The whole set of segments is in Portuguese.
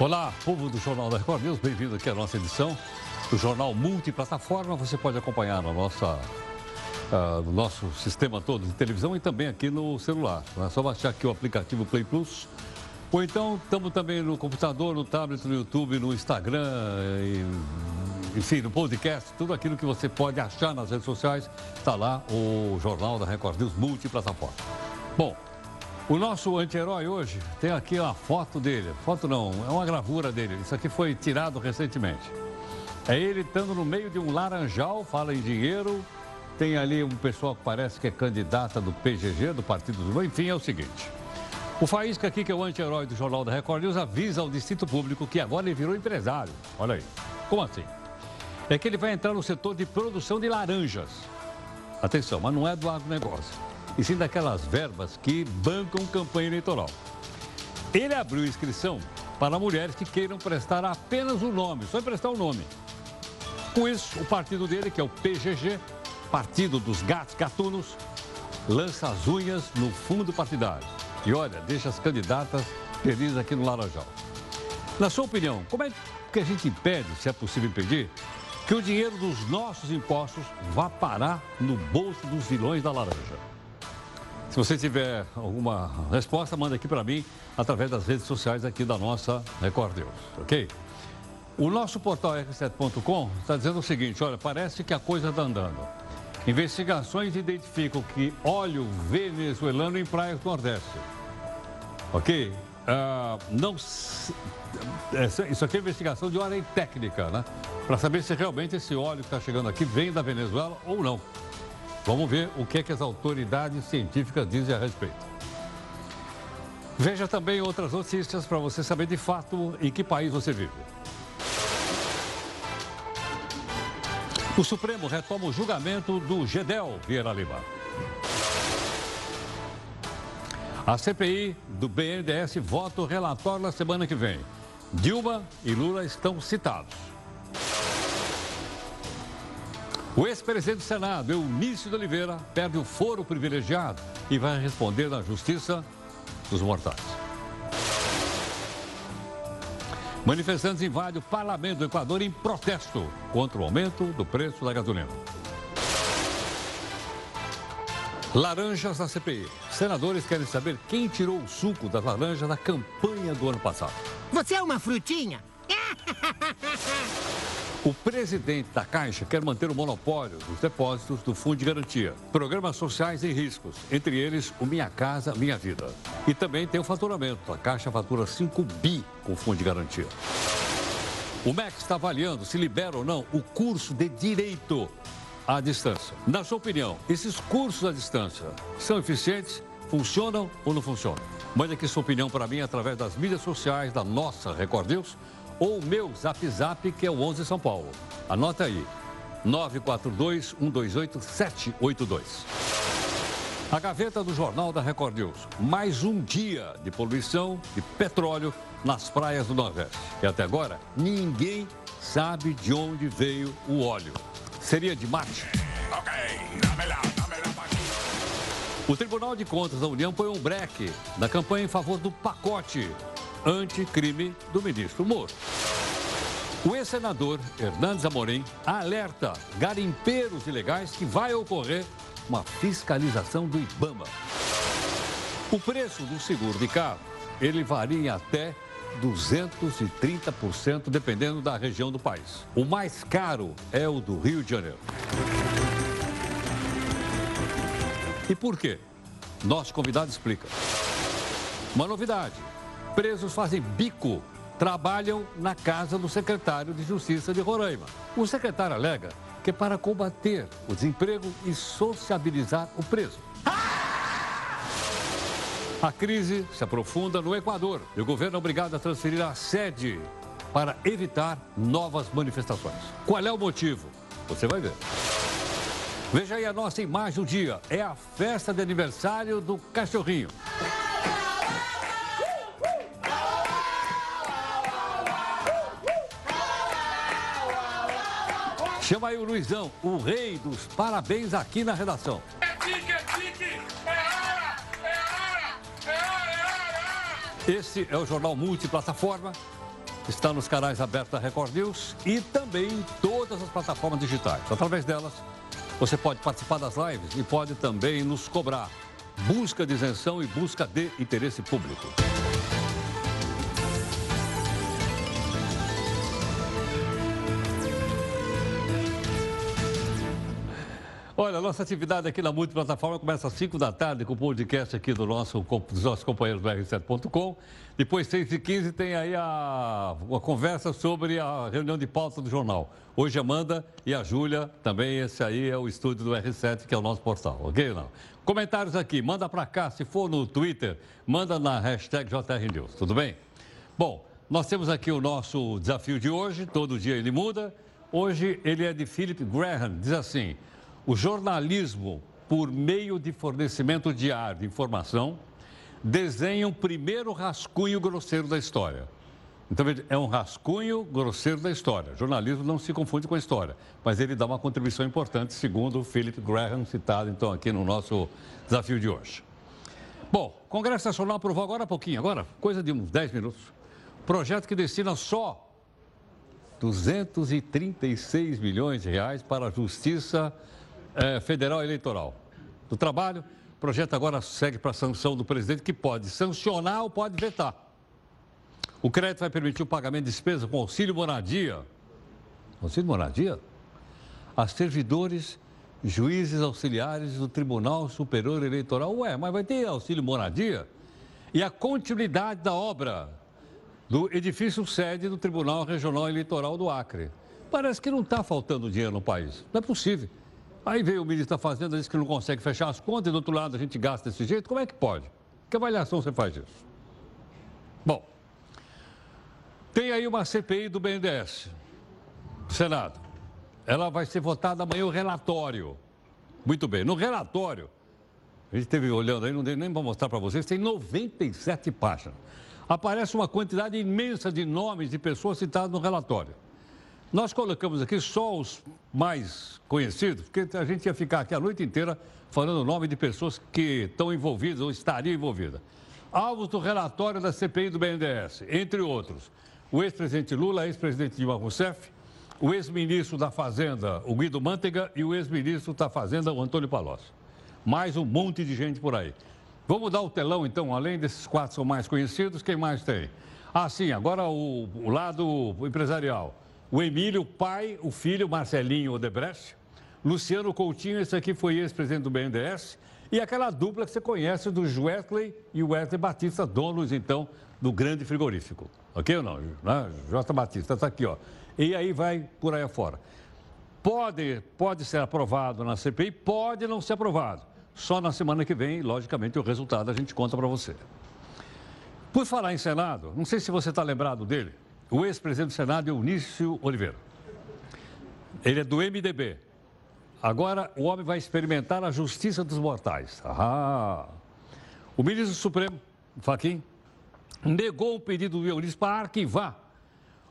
Olá, povo do Jornal da Record News, bem-vindo aqui à nossa edição do Jornal Multiplataforma. Você pode acompanhar na nossa, uh, no nosso sistema todo de televisão e também aqui no celular. É só baixar aqui o aplicativo Play Plus. Ou então, estamos também no computador, no tablet, no YouTube, no Instagram, e, enfim, no podcast, tudo aquilo que você pode achar nas redes sociais, está lá o Jornal da Record News Multiplataforma. Bom, o nosso anti-herói hoje tem aqui a foto dele. Foto não, é uma gravura dele. Isso aqui foi tirado recentemente. É ele estando no meio de um laranjal, fala em dinheiro. Tem ali um pessoal que parece que é candidata do PGG, do Partido do Enfim, é o seguinte. O Faísca aqui, que é o anti-herói do Jornal da Record News, avisa ao Distrito Público que agora ele virou empresário. Olha aí. Como assim? É que ele vai entrar no setor de produção de laranjas. Atenção, mas não é do agronegócio e sim daquelas verbas que bancam campanha eleitoral. Ele abriu inscrição para mulheres que queiram prestar apenas o nome, só emprestar o nome. Com isso, o partido dele, que é o PGG, Partido dos Gatos Gatunos, lança as unhas no fundo partidário. E olha, deixa as candidatas felizes aqui no Laranjal. Na sua opinião, como é que a gente impede, se é possível impedir, que o dinheiro dos nossos impostos vá parar no bolso dos vilões da laranja? Se você tiver alguma resposta, manda aqui para mim através das redes sociais aqui da nossa Record News, ok? O nosso portal r7.com está dizendo o seguinte, olha, parece que a coisa está andando. Investigações identificam que óleo venezuelano em praias do Nordeste. Ok? Uh, não, isso aqui é investigação de ordem técnica, né? Para saber se realmente esse óleo que está chegando aqui vem da Venezuela ou não. Vamos ver o que, é que as autoridades científicas dizem a respeito. Veja também outras notícias para você saber de fato em que país você vive. O Supremo retoma o julgamento do Gedel Vieira Lima. A CPI do BNDES vota o relatório na semana que vem. Dilma e Lula estão citados. O ex-presidente do Senado, Eunício de Oliveira, perde o foro privilegiado e vai responder na Justiça dos Mortais. Manifestantes invadem o parlamento do Equador em protesto contra o aumento do preço da gasolina. Laranjas da CPI. Senadores querem saber quem tirou o suco das laranjas da campanha do ano passado. Você é uma frutinha? O presidente da Caixa quer manter o monopólio dos depósitos do Fundo de Garantia, programas sociais em riscos, entre eles o Minha Casa Minha Vida. E também tem o faturamento. A Caixa fatura 5 bi com o Fundo de Garantia. O MEC está avaliando se libera ou não o curso de Direito à distância. Na sua opinião, esses cursos à distância são eficientes? Funcionam ou não funcionam? Mande aqui sua opinião para mim através das mídias sociais da nossa Record News ou o meu Zap Zap, que é o 11 São Paulo. Anota aí, 942-128-782. A gaveta do Jornal da Record News. Mais um dia de poluição de petróleo nas praias do Nordeste. E até agora, ninguém sabe de onde veio o óleo. Seria de Marte? O Tribunal de Contas da União põe um breque na campanha em favor do pacote anticrime do ministro Moro. O ex-senador Hernandes Amorim alerta garimpeiros ilegais que vai ocorrer uma fiscalização do IBAMA. O preço do seguro de carro, ele varia até 230%, dependendo da região do país. O mais caro é o do Rio de Janeiro. E por quê? Nosso convidado explica. Uma novidade presos fazem bico, trabalham na casa do secretário de Justiça de Roraima. O secretário alega que é para combater o desemprego e sociabilizar o preso. A crise se aprofunda no Equador e o governo é obrigado a transferir a sede para evitar novas manifestações. Qual é o motivo? Você vai ver. Veja aí a nossa imagem do dia. É a festa de aniversário do cachorrinho. Chama aí o Luizão, o rei dos parabéns aqui na redação. É tique, é tique, é hora, é hora, é hora, é hora. Esse é o Jornal Multiplataforma. está nos canais abertos da Record News e também em todas as plataformas digitais. Através delas, você pode participar das lives e pode também nos cobrar busca de isenção e busca de interesse público. Olha, nossa atividade aqui na multiplataforma começa às 5 da tarde com o podcast aqui do nosso, dos nossos companheiros do R7.com. Depois, 6 e 15 tem aí a, a conversa sobre a reunião de pauta do jornal. Hoje, Amanda e a Júlia, também esse aí é o estúdio do R7, que é o nosso portal, ok não? Comentários aqui, manda para cá, se for no Twitter, manda na hashtag JRNews, tudo bem? Bom, nós temos aqui o nosso desafio de hoje, todo dia ele muda. Hoje ele é de Philip Graham, diz assim... O jornalismo, por meio de fornecimento diário de informação, desenha o primeiro rascunho grosseiro da história. Então, é um rascunho grosseiro da história. O jornalismo não se confunde com a história, mas ele dá uma contribuição importante, segundo o Philip Graham, citado então aqui no nosso desafio de hoje. Bom, o Congresso Nacional aprovou agora há pouquinho, agora, coisa de uns 10 minutos, projeto que destina só 236 milhões de reais para a Justiça é, Federal Eleitoral do Trabalho. O projeto agora segue para a sanção do presidente, que pode sancionar ou pode vetar. O crédito vai permitir o pagamento de despesas com auxílio moradia. Auxílio moradia? A servidores, juízes auxiliares do Tribunal Superior Eleitoral. Ué, mas vai ter auxílio moradia? E a continuidade da obra do edifício sede do Tribunal Regional Eleitoral do Acre. Parece que não está faltando dinheiro no país. Não é possível. Aí veio o ministro da Fazenda, disse que não consegue fechar as contas, e do outro lado a gente gasta desse jeito. Como é que pode? Que avaliação você faz disso? Bom, tem aí uma CPI do BNDES, Senado. Ela vai ser votada amanhã o relatório. Muito bem, no relatório, a gente esteve olhando aí, não dei nem para mostrar para vocês, tem 97 páginas. Aparece uma quantidade imensa de nomes de pessoas citadas no relatório. Nós colocamos aqui só os mais conhecidos, porque a gente ia ficar aqui a noite inteira falando o nome de pessoas que estão envolvidas ou estariam envolvidas. Alvos do relatório da CPI do BNDES, entre outros, o ex-presidente Lula, ex-presidente Dilma Rousseff, o ex-ministro da Fazenda, o Guido Mantega, e o ex-ministro da Fazenda, o Antônio Palocci. Mais um monte de gente por aí. Vamos dar o telão, então, além desses quatro são mais conhecidos, quem mais tem? Ah, sim, agora o, o lado empresarial o Emílio, o pai, o filho, Marcelinho Odebrecht, Luciano Coutinho, esse aqui foi ex-presidente do BNDES, e aquela dupla que você conhece do Wesley e o Wesley Batista, donos, então, do grande frigorífico. Ok ou não? Né? Batista está aqui, ó. E aí vai por aí afora. Pode, pode ser aprovado na CPI, pode não ser aprovado. Só na semana que vem, logicamente, o resultado a gente conta para você. Por falar em Senado, não sei se você está lembrado dele, o ex-presidente do Senado, Eunício Oliveira. Ele é do MDB. Agora o homem vai experimentar a justiça dos mortais. Ah. O ministro Supremo, Faquim, negou o pedido do Eunício para arquivar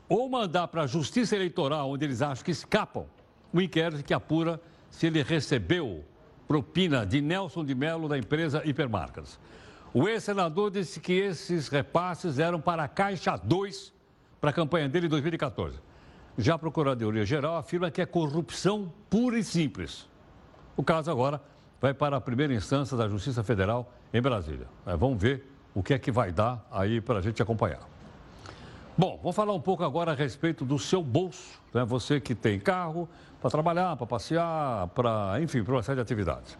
ou mandar para a Justiça Eleitoral, onde eles acham que escapam, o inquérito que apura se ele recebeu propina de Nelson de Mello da empresa Hipermarcas. O ex-senador disse que esses repasses eram para a Caixa 2 para a campanha dele em 2014. Já a Procuradoria-Geral afirma que é corrupção pura e simples. O caso agora vai para a primeira instância da Justiça Federal em Brasília. É, vamos ver o que é que vai dar aí para a gente acompanhar. Bom, vamos falar um pouco agora a respeito do seu bolso. Né? Você que tem carro para trabalhar, para passear, para, enfim, para uma série de atividades.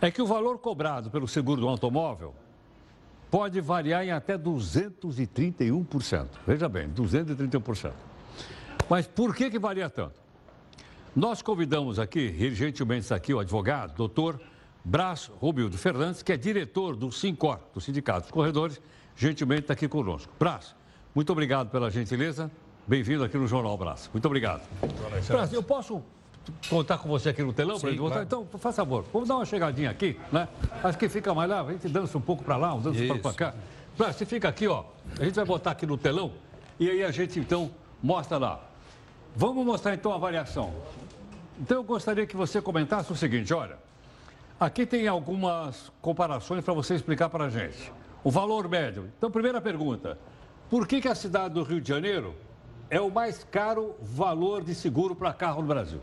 É que o valor cobrado pelo seguro do automóvel pode variar em até 231%. Veja bem, 231%. Mas por que, que varia tanto? Nós convidamos aqui, gentilmente está aqui, o advogado, doutor Brás Rubildo Fernandes, que é diretor do SINCOR, do Sindicato dos Corredores, gentilmente está aqui conosco. Brás, muito obrigado pela gentileza. Bem-vindo aqui no Jornal Brás. Muito obrigado. Brás, eu posso contar com você aqui no telão para ele claro. Então, faz favor, vamos dar uma chegadinha aqui, né? Acho que fica mais lá, a gente dança um pouco para lá, um dança para cá. Você fica aqui, ó. A gente vai botar aqui no telão e aí a gente então mostra lá. Vamos mostrar então a variação. Então eu gostaria que você comentasse o seguinte, olha. Aqui tem algumas comparações para você explicar para a gente. O valor médio. Então, primeira pergunta. por que, que a cidade do Rio de Janeiro é o mais caro valor de seguro para carro no Brasil?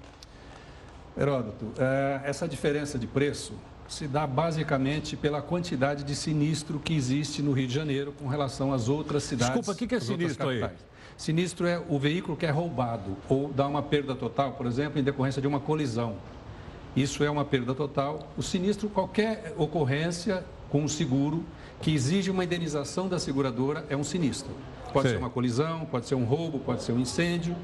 Heródoto, é, essa diferença de preço se dá basicamente pela quantidade de sinistro que existe no Rio de Janeiro com relação às outras cidades. Desculpa, o que, que é sinistro aí? Sinistro é o veículo que é roubado ou dá uma perda total, por exemplo, em decorrência de uma colisão. Isso é uma perda total. O sinistro, qualquer ocorrência com um seguro que exige uma indenização da seguradora, é um sinistro. Pode Sim. ser uma colisão, pode ser um roubo, pode ser um incêndio,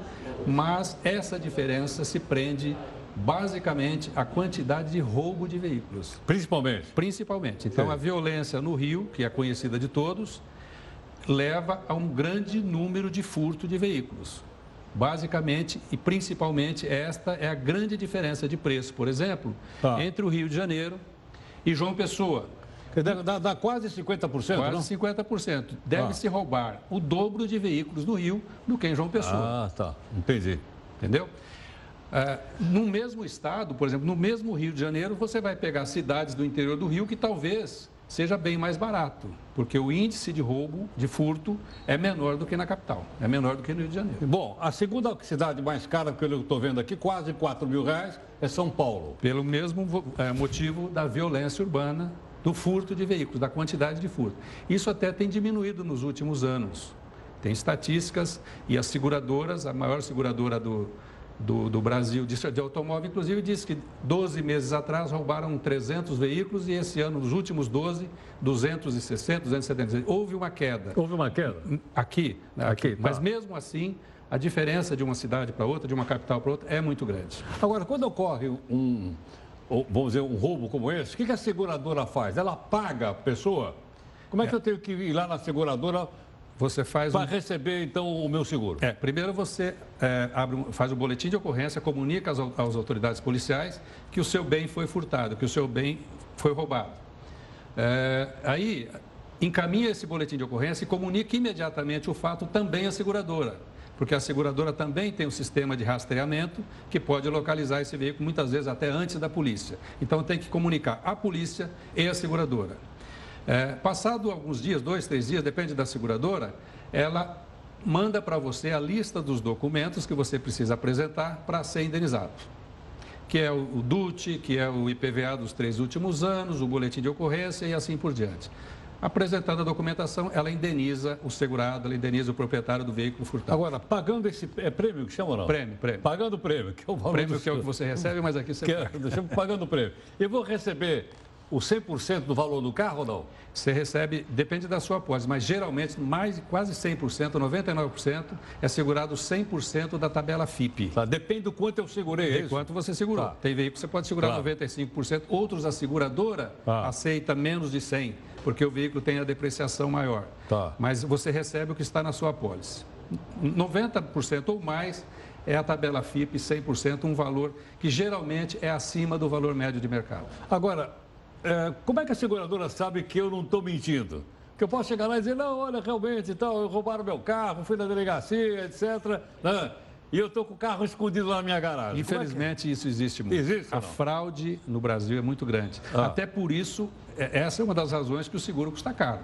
mas essa diferença se prende basicamente a quantidade de roubo de veículos. Principalmente? Principalmente. Então, Sim. a violência no Rio, que é conhecida de todos, leva a um grande número de furto de veículos. Basicamente e principalmente, esta é a grande diferença de preço, por exemplo, tá. entre o Rio de Janeiro e João Pessoa. Dá, dá, dá quase 50%, Quase não? 50%. Deve-se ah. roubar o dobro de veículos no Rio do que em João Pessoa. Ah, tá. Entendi. Entendeu? Uh, no mesmo estado, por exemplo, no mesmo Rio de Janeiro, você vai pegar cidades do interior do Rio que talvez seja bem mais barato, porque o índice de roubo, de furto, é menor do que na capital, é menor do que no Rio de Janeiro. Bom, a segunda cidade mais cara que eu estou vendo aqui, quase 4 mil reais, é São Paulo. Pelo mesmo é, motivo da violência urbana, do furto de veículos, da quantidade de furto. Isso até tem diminuído nos últimos anos. Tem estatísticas e as seguradoras, a maior seguradora do, do, do Brasil de, de, automóvel, inclusive, disse que 12 meses atrás roubaram 300 veículos e esse ano, nos últimos 12, 260, 270. Houve uma queda. Houve uma queda? Aqui. Né, aqui, aqui. Tá. Mas mesmo assim, a diferença de uma cidade para outra, de uma capital para outra, é muito grande. Agora, quando ocorre um, vamos dizer, um roubo como esse, o que a seguradora faz? Ela paga a pessoa? Como é que é. eu tenho que ir lá na seguradora você faz para um... receber então o meu seguro. É, primeiro você é, abre faz o um boletim de ocorrência, comunica às, às, autoridades policiais que o seu bem foi furtado, que o seu bem foi roubado. É, aí encaminha esse boletim de ocorrência e comunica imediatamente o fato também à seguradora, porque a seguradora também tem um sistema de rastreamento que pode localizar esse veículo muitas vezes até antes da polícia. Então tem que comunicar a polícia e a seguradora. É, passado alguns dias, dois, três dias, depende da seguradora, ela manda para você a lista dos documentos que você precisa apresentar para ser indenizado. Que é o DUT, que é o IPVA dos três últimos anos, o boletim de ocorrência e assim por diante. Apresentando a documentação, ela indeniza o segurado, ela indeniza o proprietário do veículo furtado. Agora, pagando esse é prêmio que chama ou não? Prêmio, prêmio. Pagando o prêmio, que é o valor Prêmio que é o que você recebe, mas aqui você que é, Pagando o prêmio. Eu vou receber o 100% do valor do carro ou não? Você recebe, depende da sua apólice, mas geralmente mais quase 100%, 99% é segurado 100% da tabela FIP. Tá, depende do quanto eu segurei, é De quanto você segurou. Tá. Tem veículo que você pode segurar tá. 95%, outros a seguradora tá. aceita menos de 100, porque o veículo tem a depreciação maior. Tá. Mas você recebe o que está na sua apólice. 90% ou mais é a tabela FIP 100%, um valor que geralmente é acima do valor médio de mercado. Agora, é, como é que a seguradora sabe que eu não estou mentindo? Que eu posso chegar lá e dizer, não, olha, realmente, então, roubaram meu carro, fui na delegacia, etc. Né? E eu estou com o carro escondido lá na minha garagem. É Infelizmente, é isso existe muito. Existe? A fraude no Brasil é muito grande. Ah. Até por isso, é, essa é uma das razões que o seguro custa caro.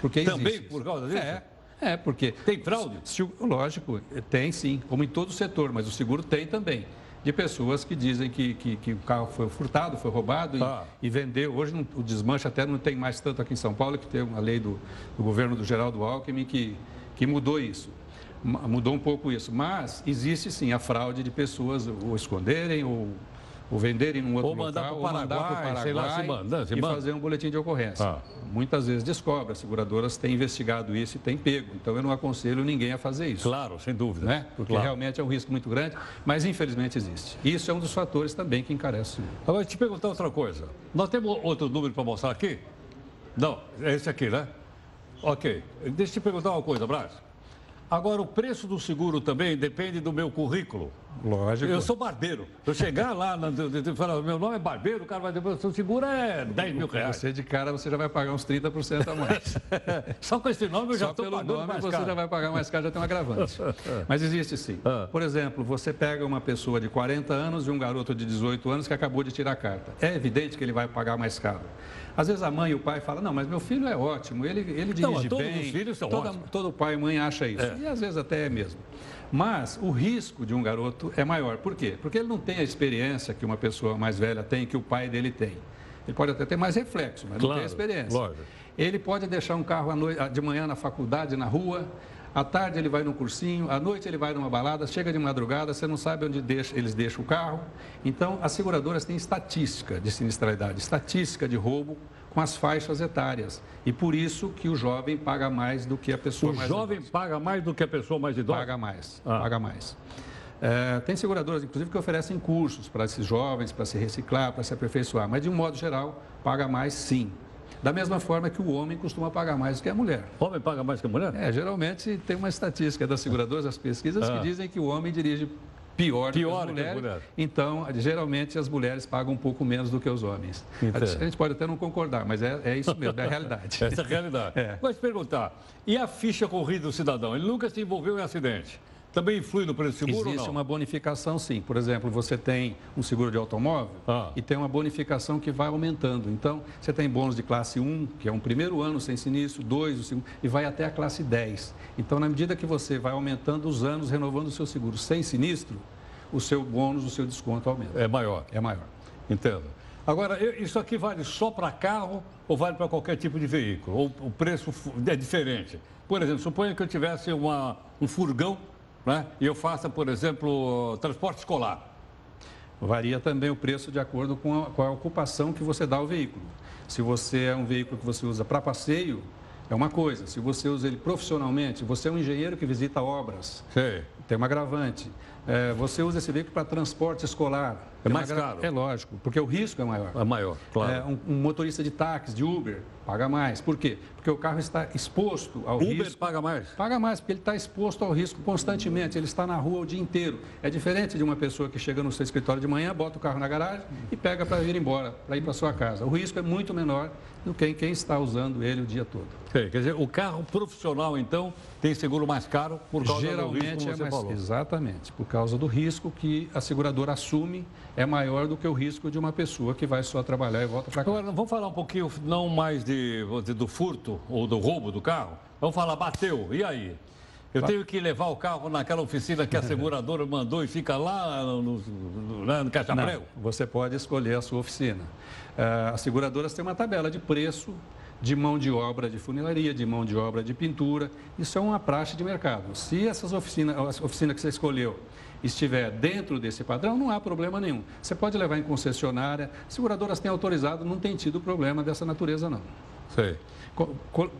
Porque Também por causa disso? É. É, porque. Tem fraude? Se, lógico, tem sim, como em todo setor, mas o seguro tem também de pessoas que dizem que, que, que o carro foi furtado, foi roubado ah. e, e, vendeu. Hoje não, o desmanche até não tem mais tanto aqui em São Paulo, que tem uma lei do, do governo do Geraldo Alckmin que, que mudou isso. Mudou um pouco isso. Mas existe sim a fraude de pessoas ou esconderem ou ou venderem num outro ou mandar local, para o Paraguai, Paraguai sei lá, se manda, se e fazer um boletim de ocorrência. Ah. Muitas vezes descobre, as seguradoras têm investigado isso e têm pego. Então eu não aconselho ninguém a fazer isso. Claro, sem dúvida. Né? Porque claro. realmente é um risco muito grande, mas infelizmente existe. E isso é um dos fatores também que encarece. Agora, te perguntar outra coisa. Nós temos outro número para mostrar aqui? Não, é esse aqui, né? Ok. Deixa eu te perguntar uma coisa, Brás. Agora, o preço do seguro também depende do meu currículo. Lógico. Eu sou barbeiro. Eu chegar lá e falar, meu nome é barbeiro, o cara vai dizer, seu seguro é 10 mil reais. Você de cara, você já vai pagar uns 30% a mais. Só com esse nome eu já estou pagando nome mais você caro. já vai pagar mais caro, já tem um agravante. Mas existe sim. Ah. Por exemplo, você pega uma pessoa de 40 anos e um garoto de 18 anos que acabou de tirar a carta. É evidente que ele vai pagar mais caro. Às vezes a mãe e o pai falam, não, mas meu filho é ótimo, ele, ele dirige Não, todos bem. os filhos são Toda- ótimos. Todo pai e mãe acha isso. E às vezes até é mesmo. Mas o risco de um garoto é maior. Por quê? Porque ele não tem a experiência que uma pessoa mais velha tem, que o pai dele tem. Ele pode até ter mais reflexo, mas não Claro, tem experiência. lógico. Ele pode deixar um carro à noi- de manhã na faculdade, na rua, à tarde ele vai num cursinho, à noite ele vai numa balada, chega de madrugada, você não sabe onde deixa- eles deixam o carro. Então, as seguradoras têm estatística de sinistralidade, estatística de roubo com as faixas etárias. E por isso que o jovem paga mais do que a pessoa O mais jovem idosa. paga mais do que a pessoa mais idosa? Paga mais, Ah. paga mais. É, tem seguradoras, inclusive, que oferecem cursos para esses jovens, para se reciclar, para se aperfeiçoar, mas de um modo geral, paga mais sim. Da mesma forma que o homem costuma pagar mais do que a mulher. Homem paga mais que a mulher? É, geralmente tem uma estatística das seguradoras, das pesquisas, Ah. que dizem que o homem dirige pior, Pior do que as mulheres. mulheres. Então, geralmente as mulheres pagam um pouco menos do que os homens. Entendo. A gente pode até não concordar, mas é, é isso mesmo, é a realidade. Essa é a realidade. É. Vou te perguntar, e a ficha corrida do cidadão? Ele nunca se envolveu em acidente. Também influi no preço do seguro Existe uma bonificação, sim. Por exemplo, você tem um seguro de automóvel Ah. e tem uma bonificação que vai aumentando. Então, você tem bônus de classe 1, que é um primeiro ano sem sinistro, 2, o segundo, e vai até a classe 10. Então, na medida que você vai aumentando os anos, renovando o seu seguro sem sinistro, o seu bônus, o seu desconto aumenta. É maior, É maior. entendo. Agora, isso aqui vale só para carro ou vale para qualquer tipo de veículo? Ou o preço é diferente? Por exemplo, suponha que eu tivesse uma, um furgão né, e eu faça, por exemplo, transporte escolar. Varia também o preço de acordo com a, com a ocupação que você dá ao veículo. Se você é um veículo que você usa para passeio, é uma coisa. Se você usa ele profissionalmente, você é um engenheiro que visita obras, Sei. tem um agravante. É, você usa esse veículo para transporte escolar. É mais caro. É lógico, porque o risco é maior. É maior, claro. É, um, um motorista de táxi, de Uber, paga mais. Por quê? Porque o carro está exposto ao Uber risco. paga mais? Paga mais, porque ele está exposto ao risco constantemente, ele está na rua o dia inteiro. É diferente de uma pessoa que chega no seu escritório de manhã, bota o carro na garagem e pega para ir embora, para ir para sua casa. O risco é muito menor do que quem está usando ele o dia todo. Sei. Quer dizer, o carro profissional, então, tem seguro mais caro por causa do risco, Geralmente como é você mais. falou. Exatamente, por causa do risco que a seguradora assume é maior do que o risco de uma pessoa que vai só trabalhar e volta para casa. Agora, vamos falar um pouquinho, não mais de, dizer, do furto ou do roubo do carro. Vamos falar, bateu, e aí? Eu tenho que levar o carro naquela oficina que a seguradora mandou e fica lá no, no, né, no caixa prego? você pode escolher a sua oficina. Ah, As seguradoras têm uma tabela de preço de mão de obra de funilaria, de mão de obra de pintura. Isso é uma praxe de mercado. Se essas oficinas, a oficina que você escolheu estiver dentro desse padrão, não há problema nenhum. Você pode levar em concessionária. Seguradoras têm autorizado, não tem tido problema dessa natureza, não. Sei.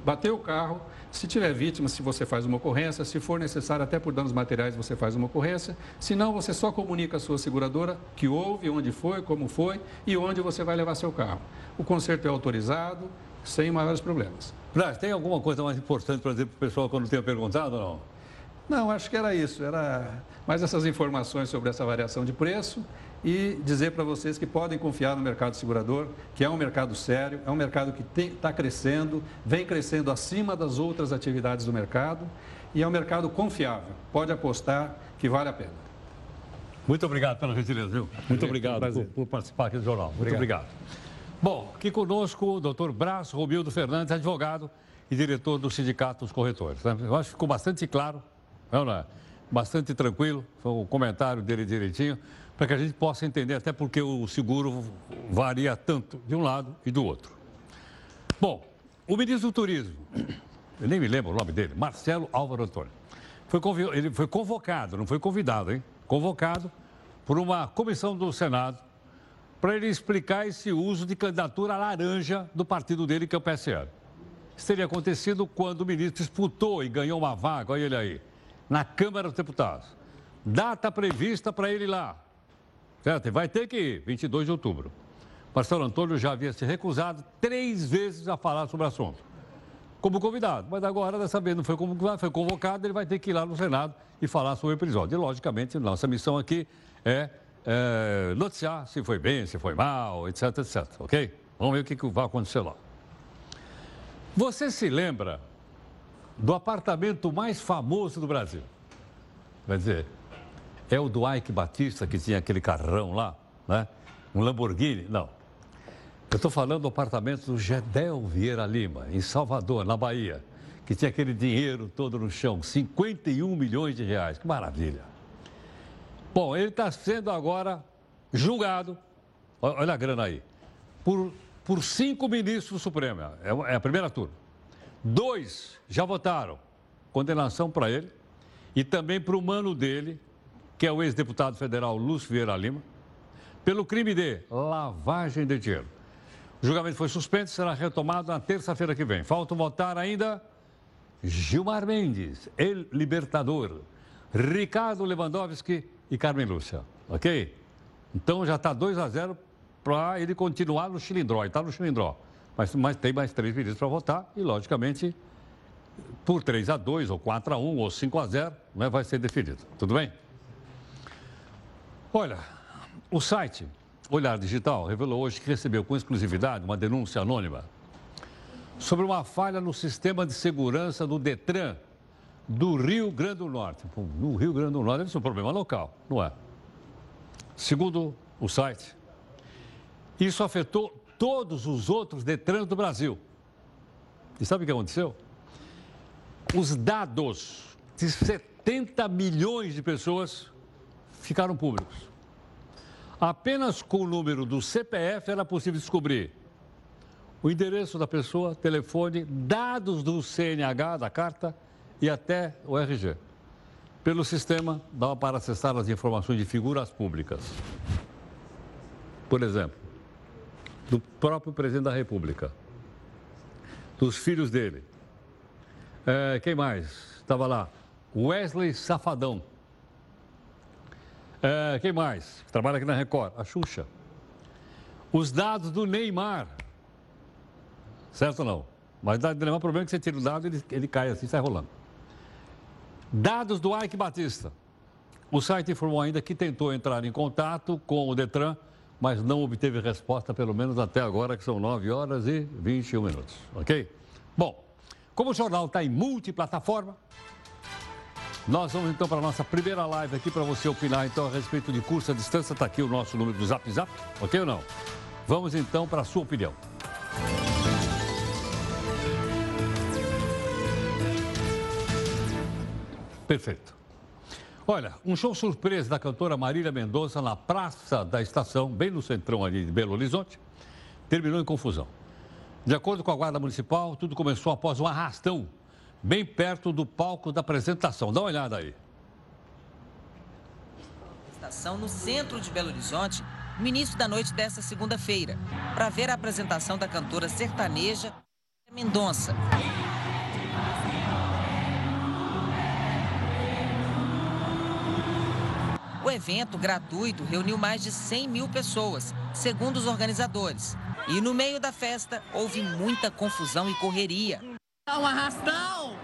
Bateu o carro, se tiver vítima, se você faz uma ocorrência, se for necessário, até por danos materiais, você faz uma ocorrência. Se não, você só comunica à sua seguradora que houve, onde foi, como foi e onde você vai levar seu carro. O conserto é autorizado, sem maiores problemas. Braz, tem alguma coisa mais importante para dizer para o pessoal quando tenha perguntado ou não? Não, acho que era isso. Era mais essas informações sobre essa variação de preço e dizer para vocês que podem confiar no mercado segurador, que é um mercado sério, é um mercado que está crescendo, vem crescendo acima das outras atividades do mercado e é um mercado confiável. Pode apostar que vale a pena. Muito obrigado pela gentileza, viu? Muito obrigado por, prazer. por participar aqui do jornal. Muito obrigado. Bom, aqui conosco o doutor Brás Romildo Fernandes, advogado e diretor do Sindicato dos Corretores. né? Eu acho que ficou bastante claro, é? bastante tranquilo, foi o comentário dele direitinho, para que a gente possa entender até porque o seguro varia tanto de um lado e do outro. Bom, o ministro do Turismo, eu nem me lembro o nome dele, Marcelo Álvaro Antônio, foi, ele foi convocado, não foi convidado, hein? Convocado por uma comissão do Senado para ele explicar esse uso de candidatura laranja do partido dele, que é o PSL. Isso teria acontecido quando o ministro disputou e ganhou uma vaga, olha ele aí, na Câmara dos Deputados. Data prevista para ele ir lá. Certo? Vai ter que ir, 22 de outubro. Marcelo Antônio já havia se recusado três vezes a falar sobre o assunto. como convidado. Mas agora, dessa vez, não foi convocado, foi convocado, ele vai ter que ir lá no Senado e falar sobre o episódio. E, logicamente, nossa missão aqui é, é noticiar se foi bem, se foi mal, etc, etc, ok? Vamos ver o que, que vai acontecer lá. Você se lembra do apartamento mais famoso do Brasil? Quer dizer, é o do Ike Batista, que tinha aquele carrão lá, né? Um Lamborghini? Não. Eu estou falando do apartamento do Gedel Vieira Lima, em Salvador, na Bahia, que tinha aquele dinheiro todo no chão, 51 milhões de reais. Que maravilha. Bom, ele está sendo agora julgado, olha a grana aí, por, por cinco ministros do Supremo. É, é a primeira turma. Dois já votaram condenação para ele e também para o mano dele, que é o ex-deputado federal Lúcio Vieira Lima, pelo crime de lavagem de dinheiro. O julgamento foi suspenso e será retomado na terça-feira que vem. Faltam votar ainda Gilmar Mendes, El Libertador, Ricardo Lewandowski e Carmen Lúcia. Ok? Então já está 2 a 0 para ele continuar no Chilindró. Ele está no Chilindró. Mas, mas tem mais três ministros para votar e, logicamente, por 3 a 2 ou 4 a 1 ou 5 a 0 né, vai ser definido. Tudo bem? Olha, o site Olhar Digital revelou hoje que recebeu com exclusividade uma denúncia anônima sobre uma falha no sistema de segurança do Detran do Rio Grande do Norte. No Rio Grande do Norte deve ser um problema local, não é? Segundo o site, isso afetou todos os outros Detrans do Brasil. E sabe o que aconteceu? Os dados de 70 milhões de pessoas ficaram públicos. Apenas com o número do CPF era possível descobrir o endereço da pessoa, telefone, dados do CNH, da carta e até o RG. Pelo sistema, dava para acessar as informações de figuras públicas. Por exemplo, do próprio presidente da República, dos filhos dele. É, quem mais? Estava lá. Wesley Safadão é, quem mais? Trabalha aqui na Record. A Xuxa. Os dados do Neymar. Certo ou não? Mas o Neymar, o problema é que você tira o dado, ele, ele cai assim, sai rolando. Dados do Ike Batista. O site informou ainda que tentou entrar em contato com o Detran, mas não obteve resposta, pelo menos até agora, que são 9 horas e 21 minutos. Ok? Bom, como o jornal está em multiplataforma, nós vamos então para a nossa primeira live aqui para você opinar então a respeito de curso à distância. Está aqui o nosso número do Zap Zap, ok ou não? Vamos então para a sua opinião. Perfeito. Olha, um show surpresa da cantora Marília Mendonça na Praça da Estação, bem no centrão ali de Belo Horizonte, terminou em confusão. De acordo com a Guarda Municipal, tudo começou após um arrastão bem perto do palco da apresentação. Dá uma olhada aí. Estação no centro de Belo Horizonte, no início da noite desta segunda-feira, para ver a apresentação da cantora sertaneja Mendonça. O evento gratuito reuniu mais de 100 mil pessoas, segundo os organizadores. E no meio da festa houve muita confusão e correria. Um arrastão!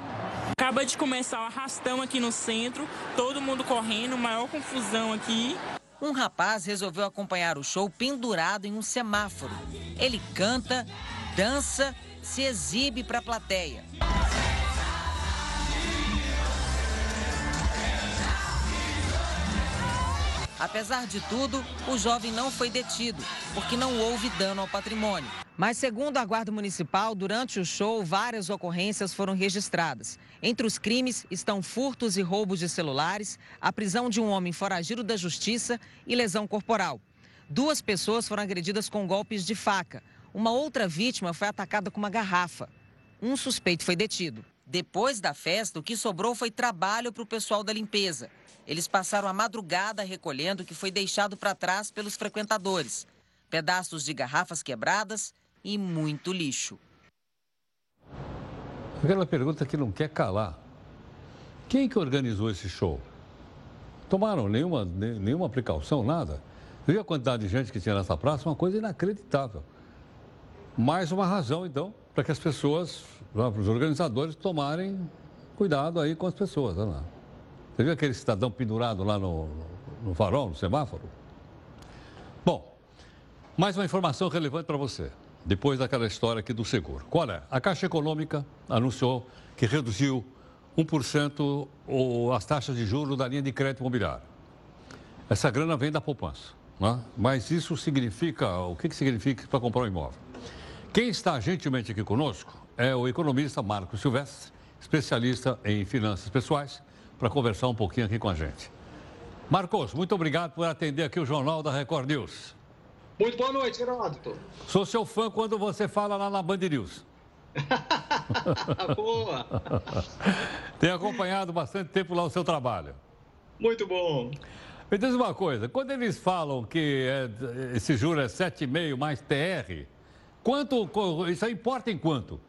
Acaba de começar o arrastão aqui no centro, todo mundo correndo, maior confusão aqui. Um rapaz resolveu acompanhar o show pendurado em um semáforo. Ele canta, dança, se exibe para a plateia. Apesar de tudo, o jovem não foi detido, porque não houve dano ao patrimônio. Mas, segundo a Guarda Municipal, durante o show, várias ocorrências foram registradas. Entre os crimes estão furtos e roubos de celulares, a prisão de um homem foragido da justiça e lesão corporal. Duas pessoas foram agredidas com golpes de faca. Uma outra vítima foi atacada com uma garrafa. Um suspeito foi detido. Depois da festa, o que sobrou foi trabalho para o pessoal da limpeza. Eles passaram a madrugada recolhendo o que foi deixado para trás pelos frequentadores: pedaços de garrafas quebradas e muito lixo. Aquela pergunta que não quer calar. Quem que organizou esse show? Tomaram nenhuma, nenhuma precaução, nada? Viu a quantidade de gente que tinha nessa praça? Uma coisa inacreditável. Mais uma razão, então, para que as pessoas, para os organizadores tomarem cuidado aí com as pessoas. Né? Você viu aquele cidadão pendurado lá no, no farol, no semáforo? Bom, mais uma informação relevante para você, depois daquela história aqui do seguro. Qual é? A Caixa Econômica anunciou que reduziu 1% as taxas de juros da linha de crédito imobiliário. Essa grana vem da poupança. Né? Mas isso significa, o que, que significa para comprar um imóvel? Quem está gentilmente aqui conosco é o economista Marco Silvestre, especialista em finanças pessoais, para conversar um pouquinho aqui com a gente. Marcos, muito obrigado por atender aqui o Jornal da Record News. Muito boa noite, Geraldo. Sou seu fã quando você fala lá na Band News. boa! Tenho acompanhado bastante tempo lá o seu trabalho. Muito bom. Me diz uma coisa, quando eles falam que é, esse juro é 7,5 mais TR, quanto, isso importa em quanto?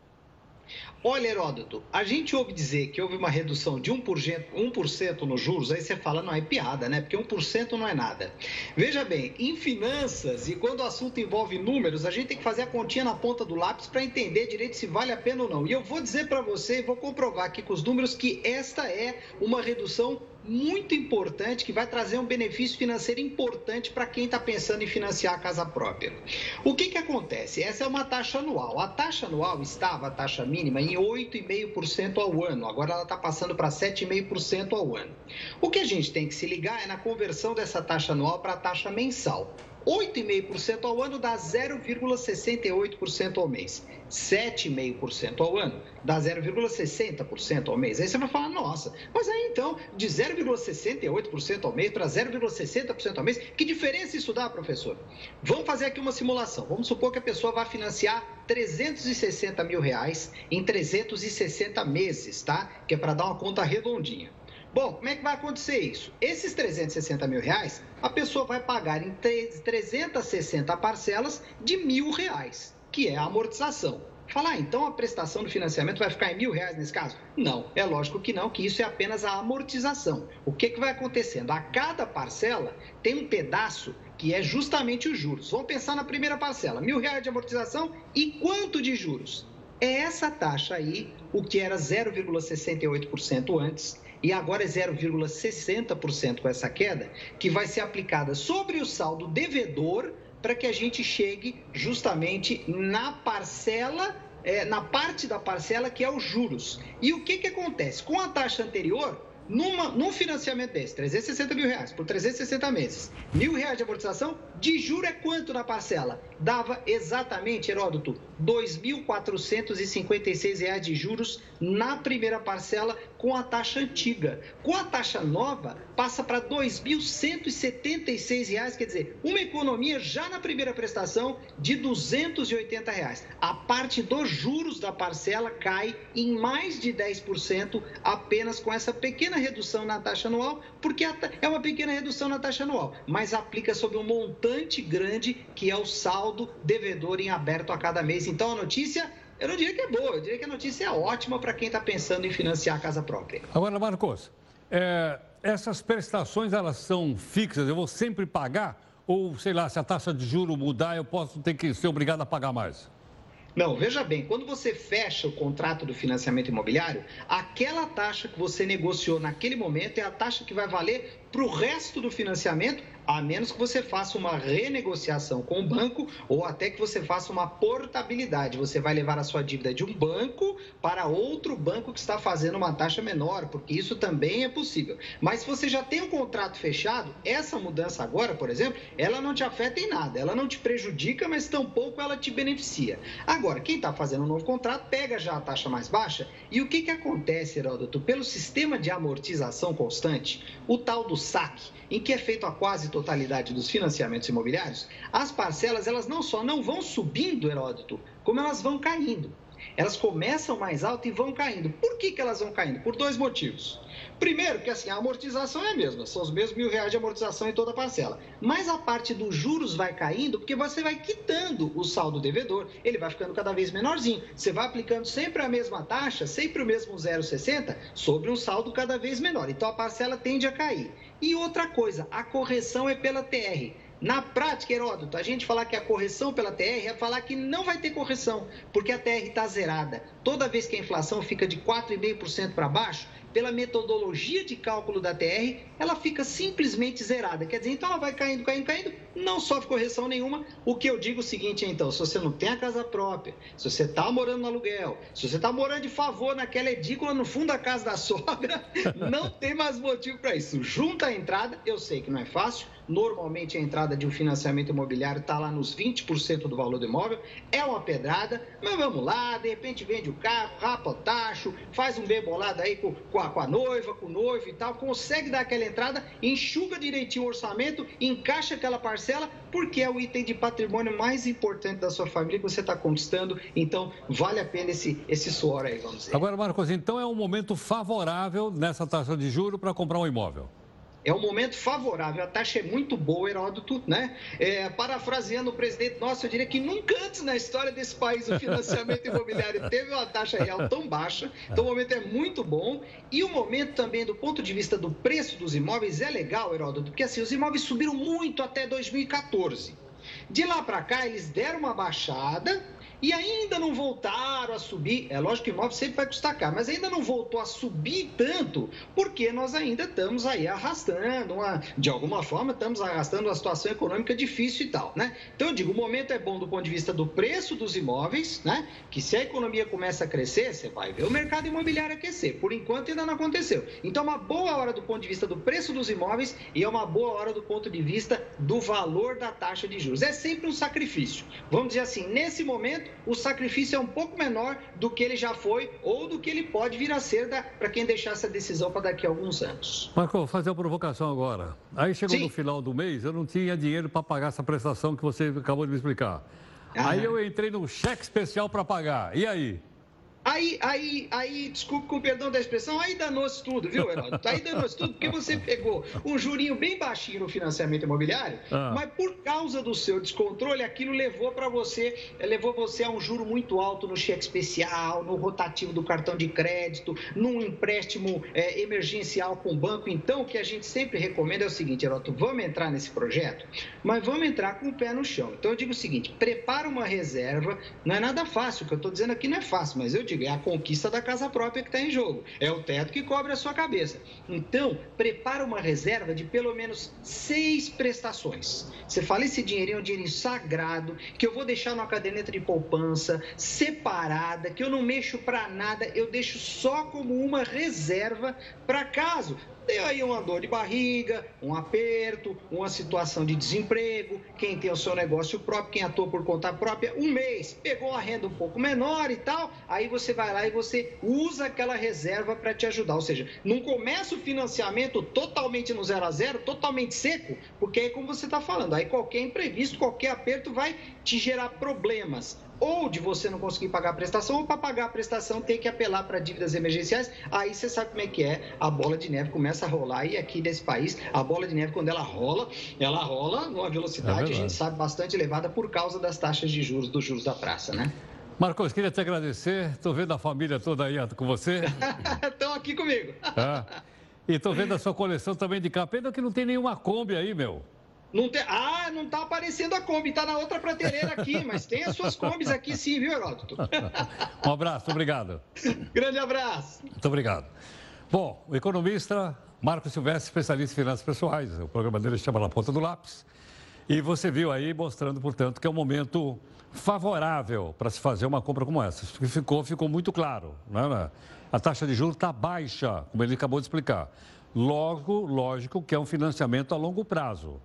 Olha, Heródoto, a gente ouve dizer que houve uma redução de 1%, 1% nos juros, aí você fala, não, é piada, né? Porque 1% não é nada. Veja bem, em finanças e quando o assunto envolve números, a gente tem que fazer a continha na ponta do lápis para entender direito se vale a pena ou não. E eu vou dizer para você, e vou comprovar aqui com os números, que esta é uma redução muito importante que vai trazer um benefício financeiro importante para quem está pensando em financiar a casa própria. O que, que acontece? Essa é uma taxa anual. A taxa anual estava, a taxa mínima, em 8,5% ao ano. Agora ela está passando para 7,5% ao ano. O que a gente tem que se ligar é na conversão dessa taxa anual para a taxa mensal. 8,5% ao ano dá 0,68% ao mês. 7,5% ao ano dá 0,60% ao mês. Aí você vai falar, nossa, mas aí então, de 0,68% ao mês para 0,60% ao mês, que diferença isso dá, professor? Vamos fazer aqui uma simulação. Vamos supor que a pessoa vai financiar 360 mil reais em 360 meses, tá? Que é para dar uma conta redondinha. Bom, como é que vai acontecer isso? Esses 360 mil reais, a pessoa vai pagar em 360 parcelas de mil reais, que é a amortização. Falar, ah, então a prestação do financiamento vai ficar em mil reais nesse caso? Não, é lógico que não, que isso é apenas a amortização. O que, que vai acontecendo? A cada parcela tem um pedaço que é justamente os juros. Vamos pensar na primeira parcela, mil reais de amortização e quanto de juros? É essa taxa aí, o que era 0,68% antes, e agora é 0,60% com essa queda, que vai ser aplicada sobre o saldo devedor para que a gente chegue justamente na parcela, é, na parte da parcela que é os juros. E o que, que acontece? Com a taxa anterior, numa, num financiamento desse, 360 mil reais por 360 meses, mil reais de amortização, de juro é quanto na parcela? Dava exatamente, Heródoto, 2.456 reais de juros na primeira parcela com a taxa antiga. Com a taxa nova, passa para 2.176 reais, quer dizer, uma economia já na primeira prestação de 280 reais. A parte dos juros da parcela cai em mais de 10% apenas com essa pequena redução na taxa anual, porque é uma pequena redução na taxa anual, mas aplica sobre um montante grande que é o saldo devedor em aberto a cada mês. Então a notícia eu não diria que é boa, eu diria que a notícia é ótima para quem está pensando em financiar a casa própria. Agora, Marcos, é, essas prestações elas são fixas, eu vou sempre pagar? Ou, sei lá, se a taxa de juro mudar, eu posso ter que ser obrigado a pagar mais? Não, veja bem, quando você fecha o contrato do financiamento imobiliário, aquela taxa que você negociou naquele momento é a taxa que vai valer para o resto do financiamento a menos que você faça uma renegociação com o banco ou até que você faça uma portabilidade. Você vai levar a sua dívida de um banco para outro banco que está fazendo uma taxa menor, porque isso também é possível. Mas se você já tem um contrato fechado, essa mudança agora, por exemplo, ela não te afeta em nada, ela não te prejudica, mas tampouco ela te beneficia. Agora, quem está fazendo um novo contrato pega já a taxa mais baixa e o que, que acontece, Heródoto? Pelo sistema de amortização constante, o tal do saque, em que é feito a quase totalidade dos financiamentos imobiliários, as parcelas elas não só não vão subindo, Heródoto, como elas vão caindo. Elas começam mais alto e vão caindo. Por que, que elas vão caindo? Por dois motivos. Primeiro, que assim, a amortização é a mesma, são os mesmos mil reais de amortização em toda a parcela. Mas a parte dos juros vai caindo porque você vai quitando o saldo devedor, ele vai ficando cada vez menorzinho. Você vai aplicando sempre a mesma taxa, sempre o mesmo 0,60, sobre um saldo cada vez menor. Então a parcela tende a cair. E outra coisa, a correção é pela TR. Na prática, Heródoto, a gente falar que a correção pela TR é falar que não vai ter correção, porque a TR está zerada. Toda vez que a inflação fica de 4,5% para baixo, pela metodologia de cálculo da TR, ela fica simplesmente zerada. Quer dizer, então ela vai caindo, caindo, caindo, não sofre correção nenhuma. O que eu digo é o seguinte, então, se você não tem a casa própria, se você está morando no aluguel, se você está morando de favor naquela edícula no fundo da casa da sogra, não tem mais motivo para isso. Junta a entrada, eu sei que não é fácil, Normalmente a entrada de um financiamento imobiliário está lá nos 20% do valor do imóvel. É uma pedrada, mas vamos lá, de repente vende o carro, rapa o tacho, faz um bem bolado aí com, com, a, com a noiva, com o noivo e tal, consegue dar aquela entrada, enxuga direitinho o orçamento, encaixa aquela parcela, porque é o item de patrimônio mais importante da sua família que você está conquistando. Então, vale a pena esse, esse suor aí, vamos dizer. Agora, Marcos, então é um momento favorável nessa taxa de juro para comprar um imóvel? É um momento favorável, a taxa é muito boa, Heródoto, né? É, parafraseando o presidente nosso, eu diria que nunca antes na história desse país o financiamento imobiliário teve uma taxa real tão baixa. Então o momento é muito bom. E o momento também, do ponto de vista do preço dos imóveis, é legal, Heródoto, porque assim, os imóveis subiram muito até 2014. De lá para cá, eles deram uma baixada, e ainda não voltaram a subir. É lógico que o imóvel sempre vai custar caro, mas ainda não voltou a subir tanto, porque nós ainda estamos aí arrastando, uma, de alguma forma, estamos arrastando uma situação econômica difícil e tal, né? Então eu digo, o momento é bom do ponto de vista do preço dos imóveis, né? Que se a economia começa a crescer, você vai ver o mercado imobiliário aquecer. Por enquanto ainda não aconteceu. Então é uma boa hora do ponto de vista do preço dos imóveis e é uma boa hora do ponto de vista do valor da taxa de juros. É sempre um sacrifício. Vamos dizer assim, nesse momento o sacrifício é um pouco menor do que ele já foi ou do que ele pode vir a ser para quem deixar essa decisão para daqui a alguns anos. Marco, vou fazer uma provocação agora. Aí chegou Sim. no final do mês, eu não tinha dinheiro para pagar essa prestação que você acabou de me explicar. Ah. Aí eu entrei no cheque especial para pagar. E aí? Aí, aí, aí, desculpe com perdão da expressão, aí danou-se tudo, viu, Heraldo? Aí danou-se tudo porque você pegou um jurinho bem baixinho no financiamento imobiliário, ah. mas por causa do seu descontrole, aquilo levou para você, levou você a um juro muito alto no cheque especial, no rotativo do cartão de crédito, num empréstimo é, emergencial com o banco. Então, o que a gente sempre recomenda é o seguinte, Heraldo, vamos entrar nesse projeto, mas vamos entrar com o pé no chão. Então, eu digo o seguinte, prepara uma reserva, não é nada fácil, o que eu estou dizendo aqui não é fácil, mas eu digo, é a conquista da casa própria que está em jogo. É o teto que cobre a sua cabeça. Então, prepara uma reserva de pelo menos seis prestações. Você fala, esse dinheirinho é um dinheirinho sagrado, que eu vou deixar numa caderneta de poupança, separada, que eu não mexo para nada, eu deixo só como uma reserva para caso Deu aí uma dor de barriga, um aperto, uma situação de desemprego, quem tem o seu negócio próprio, quem atua por conta própria, um mês, pegou a renda um pouco menor e tal, aí você vai lá e você usa aquela reserva para te ajudar. Ou seja, não começa o financiamento totalmente no zero a zero, totalmente seco, porque aí como você está falando, aí qualquer imprevisto, qualquer aperto vai te gerar problemas ou de você não conseguir pagar a prestação, ou para pagar a prestação ter que apelar para dívidas emergenciais. Aí você sabe como é que é, a bola de neve começa a rolar. E aqui nesse país, a bola de neve, quando ela rola, ela rola numa velocidade, é a gente sabe, bastante elevada por causa das taxas de juros, dos juros da praça, né? Marcos, queria te agradecer. Estou vendo a família toda aí com você. Estão aqui comigo. É. E estou vendo a sua coleção também de cá. Pena que não tem nenhuma Kombi aí, meu. Não tem... Ah, não está aparecendo a Kombi, está na outra prateleira aqui, mas tem as suas Kombis aqui sim, viu, Heródoto? um abraço, obrigado. Grande abraço. Muito obrigado. Bom, o economista Marco Silvestre, especialista em finanças pessoais, o programa dele chama Na Ponta do Lápis. E você viu aí mostrando, portanto, que é um momento favorável para se fazer uma compra como essa. Isso ficou, ficou muito claro. Né? A taxa de juros está baixa, como ele acabou de explicar. Logo, lógico que é um financiamento a longo prazo.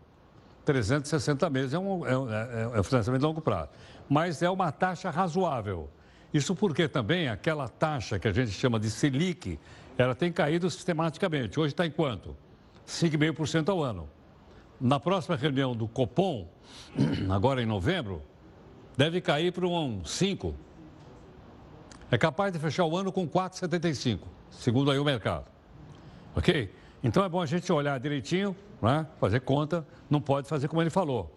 360 meses é um, é, é, é um financiamento de longo prazo. Mas é uma taxa razoável. Isso porque também aquela taxa que a gente chama de Selic, ela tem caído sistematicamente. Hoje está em quanto? 5,5% ao ano. Na próxima reunião do Copom, agora em novembro, deve cair para um 5%. É capaz de fechar o ano com 4,75%, segundo aí o mercado. Ok? Então é bom a gente olhar direitinho, né? fazer conta, não pode fazer como ele falou.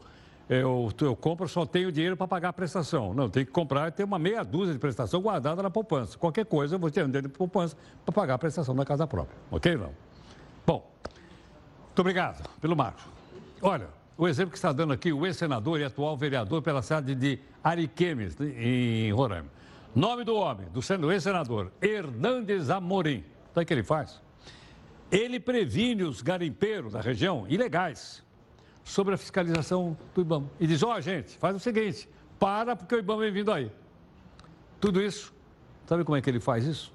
Eu, eu compro, só tenho dinheiro para pagar a prestação. Não, tem que comprar e ter uma meia dúzia de prestação guardada na poupança. Qualquer coisa, eu vou ter um dinheiro de poupança para pagar a prestação da casa própria. Ok, não? Bom, muito obrigado pelo marco. Olha, o exemplo que está dando aqui o ex-senador e atual vereador pela cidade de Ariquemes, em Roraima. Nome do homem, do ex-senador, Hernandes Amorim. Sabe o que ele faz? Ele previne os garimpeiros da região ilegais sobre a fiscalização do IBAMA. E diz: ó, oh, gente, faz o seguinte, para porque o IBAMA vem vindo aí. Tudo isso, sabe como é que ele faz isso?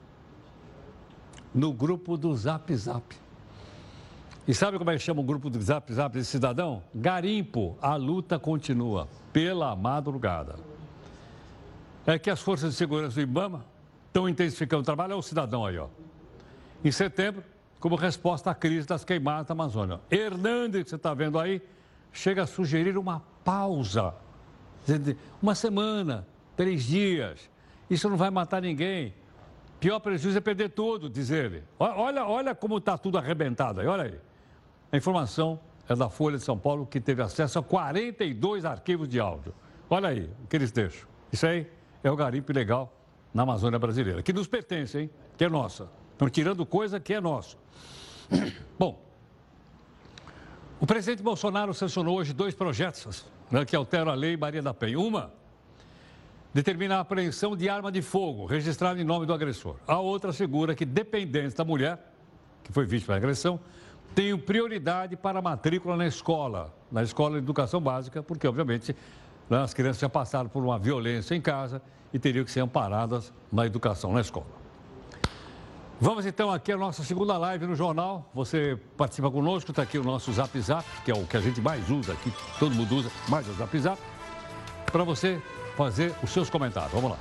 No grupo do Zap Zap. E sabe como é que chama o grupo do Zap Zap desse cidadão? Garimpo. A luta continua pela madrugada. É que as forças de segurança do IBAMA estão intensificando o trabalho. É o cidadão aí, ó. Em setembro, como resposta à crise das queimadas da Amazônia. Hernandes, que você está vendo aí, chega a sugerir uma pausa. Uma semana, três dias. Isso não vai matar ninguém. Pior prejuízo é perder tudo, diz ele. Olha, olha como está tudo arrebentado aí, olha aí. A informação é da Folha de São Paulo, que teve acesso a 42 arquivos de áudio. Olha aí o que eles deixam. Isso aí é o garimpo ilegal na Amazônia brasileira, que nos pertence, hein? Que é nossa. Estão tirando coisa que é nossa. Bom, o presidente Bolsonaro sancionou hoje dois projetos né, que alteram a lei Maria da Penha. Uma determina a apreensão de arma de fogo registrada em nome do agressor. A outra assegura que dependentes da mulher, que foi vítima da agressão, tenho prioridade para a matrícula na escola, na escola de educação básica, porque, obviamente, né, as crianças já passaram por uma violência em casa e teriam que ser amparadas na educação, na escola. Vamos então aqui à nossa segunda live no jornal. Você participa conosco, está aqui o nosso Zap Zap, que é o que a gente mais usa aqui, todo mundo usa, mais o Zap Zap, para você fazer os seus comentários. Vamos lá.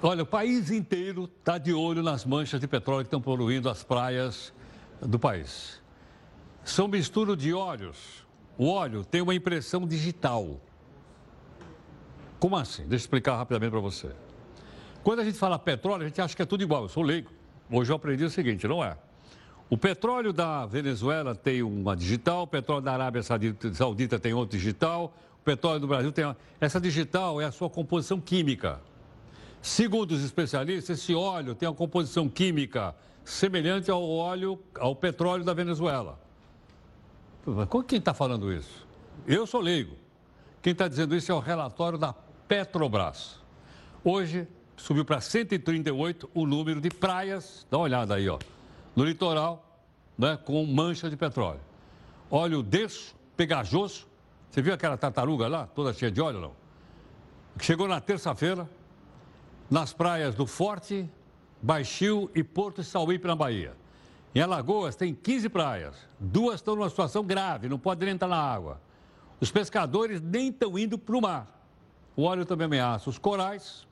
Olha, o país inteiro está de olho nas manchas de petróleo que estão poluindo as praias do país. São mistura de óleos. O óleo tem uma impressão digital. Como assim? Deixa eu explicar rapidamente para você. Quando a gente fala petróleo, a gente acha que é tudo igual. Eu sou leigo. Hoje eu aprendi o seguinte, não é? O petróleo da Venezuela tem uma digital, o petróleo da Arábia Saudita tem outra digital, o petróleo do Brasil tem uma... Essa digital é a sua composição química. Segundo os especialistas, esse óleo tem uma composição química semelhante ao óleo, ao petróleo da Venezuela. Quem está falando isso? Eu sou leigo. Quem está dizendo isso é o relatório da Petrobras. Hoje subiu para 138 o número de praias, dá uma olhada aí, ó, no litoral, né, com mancha de petróleo. Óleo denso, pegajoso. Você viu aquela tartaruga lá, toda cheia de óleo, não? Chegou na terça-feira, nas praias do Forte, Baixio e Porto Sauípe, na Bahia. Em Alagoas tem 15 praias, duas estão numa situação grave, não pode nem entrar na água. Os pescadores nem estão indo para o mar. O óleo também ameaça os corais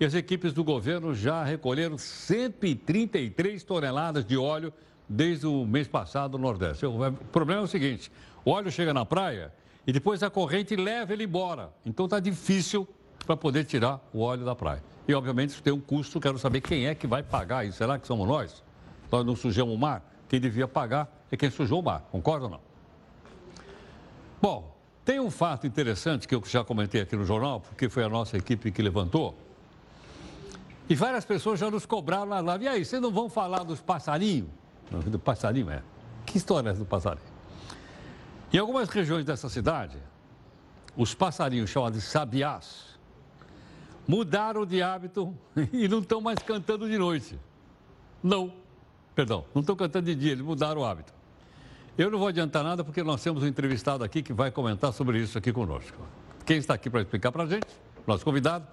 e as equipes do governo já recolheram 133 toneladas de óleo desde o mês passado no Nordeste. O problema é o seguinte: o óleo chega na praia e depois a corrente leva ele embora. Então está difícil para poder tirar o óleo da praia. E, obviamente, isso tem um custo. Quero saber quem é que vai pagar isso. Será que somos nós? Nós não sujamos o mar? Quem devia pagar é quem sujou o mar. Concorda ou não? Bom, tem um fato interessante que eu já comentei aqui no jornal, porque foi a nossa equipe que levantou. E várias pessoas já nos cobraram na live. E aí, vocês não vão falar dos passarinhos? Do passarinho, é. Que história é essa do passarinho? Em algumas regiões dessa cidade, os passarinhos chamados sabiás, mudaram de hábito e não estão mais cantando de noite. Não, perdão, não estão cantando de dia, eles mudaram o hábito. Eu não vou adiantar nada porque nós temos um entrevistado aqui que vai comentar sobre isso aqui conosco. Quem está aqui para explicar para a gente, nosso convidado,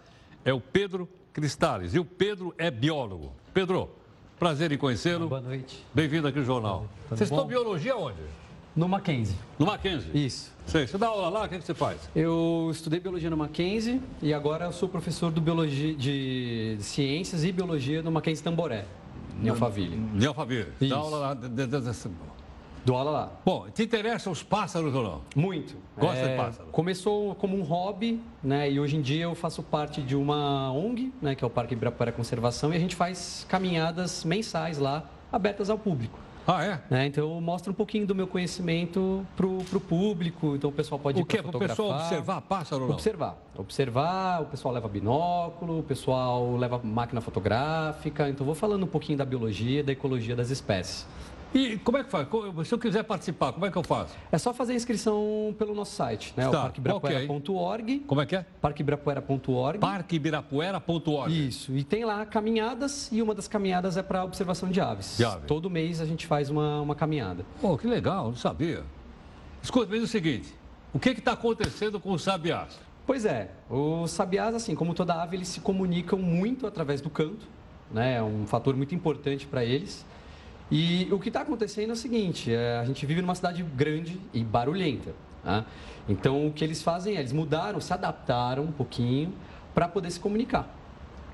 é o Pedro Cristales. E o Pedro é biólogo. Pedro, prazer em conhecê-lo. Boa noite. Bem-vindo aqui no jornal. Você estudou biologia onde? No Mackenzie. No Mackenzie? Isso. Sei. Você dá aula lá? O que, você faz? Eu estudei biologia no Mackenzie e agora eu sou professor de biologia, de ciências e biologia no Mackenzie Tamboré, em Alphaville. Em Alphaville. Dá aula lá. Dou aula lá. Bom, te interessam os pássaros ou não? Muito. Gosta é, de pássaros? Começou como um hobby, né? E hoje em dia eu faço parte de uma ONG, né? Que é o Parque Ibirapuera Conservação, e a gente faz caminhadas mensais lá, abertas ao público. Ah, é? Né? Então eu mostro um pouquinho do meu conhecimento para o público, então o pessoal pode O que é para o pessoal observar pássaro ou não? Observar. Observar, o pessoal leva binóculo, o pessoal leva máquina fotográfica, então vou falando um pouquinho da biologia, da ecologia das espécies. E como é que faz? Se eu quiser participar, como é que eu faço? É só fazer a inscrição pelo nosso site, né? Tá, o parqueibirapuera.org. Como é que é? Parqueibirapuera.org. Parqueibirapuera.org. Isso. E tem lá caminhadas e uma das caminhadas é para observação de aves. De aves. Todo mês a gente faz uma, uma caminhada. Pô, que legal, não sabia. Escuta, me diz o seguinte, o que está acontecendo com os sabiás? Pois é, os sabiás, assim, como toda ave, eles se comunicam muito através do canto, né? É um fator muito importante para eles. E o que está acontecendo é o seguinte: é, a gente vive numa cidade grande e barulhenta. Tá? Então, o que eles fazem é, eles mudaram, se adaptaram um pouquinho para poder se comunicar.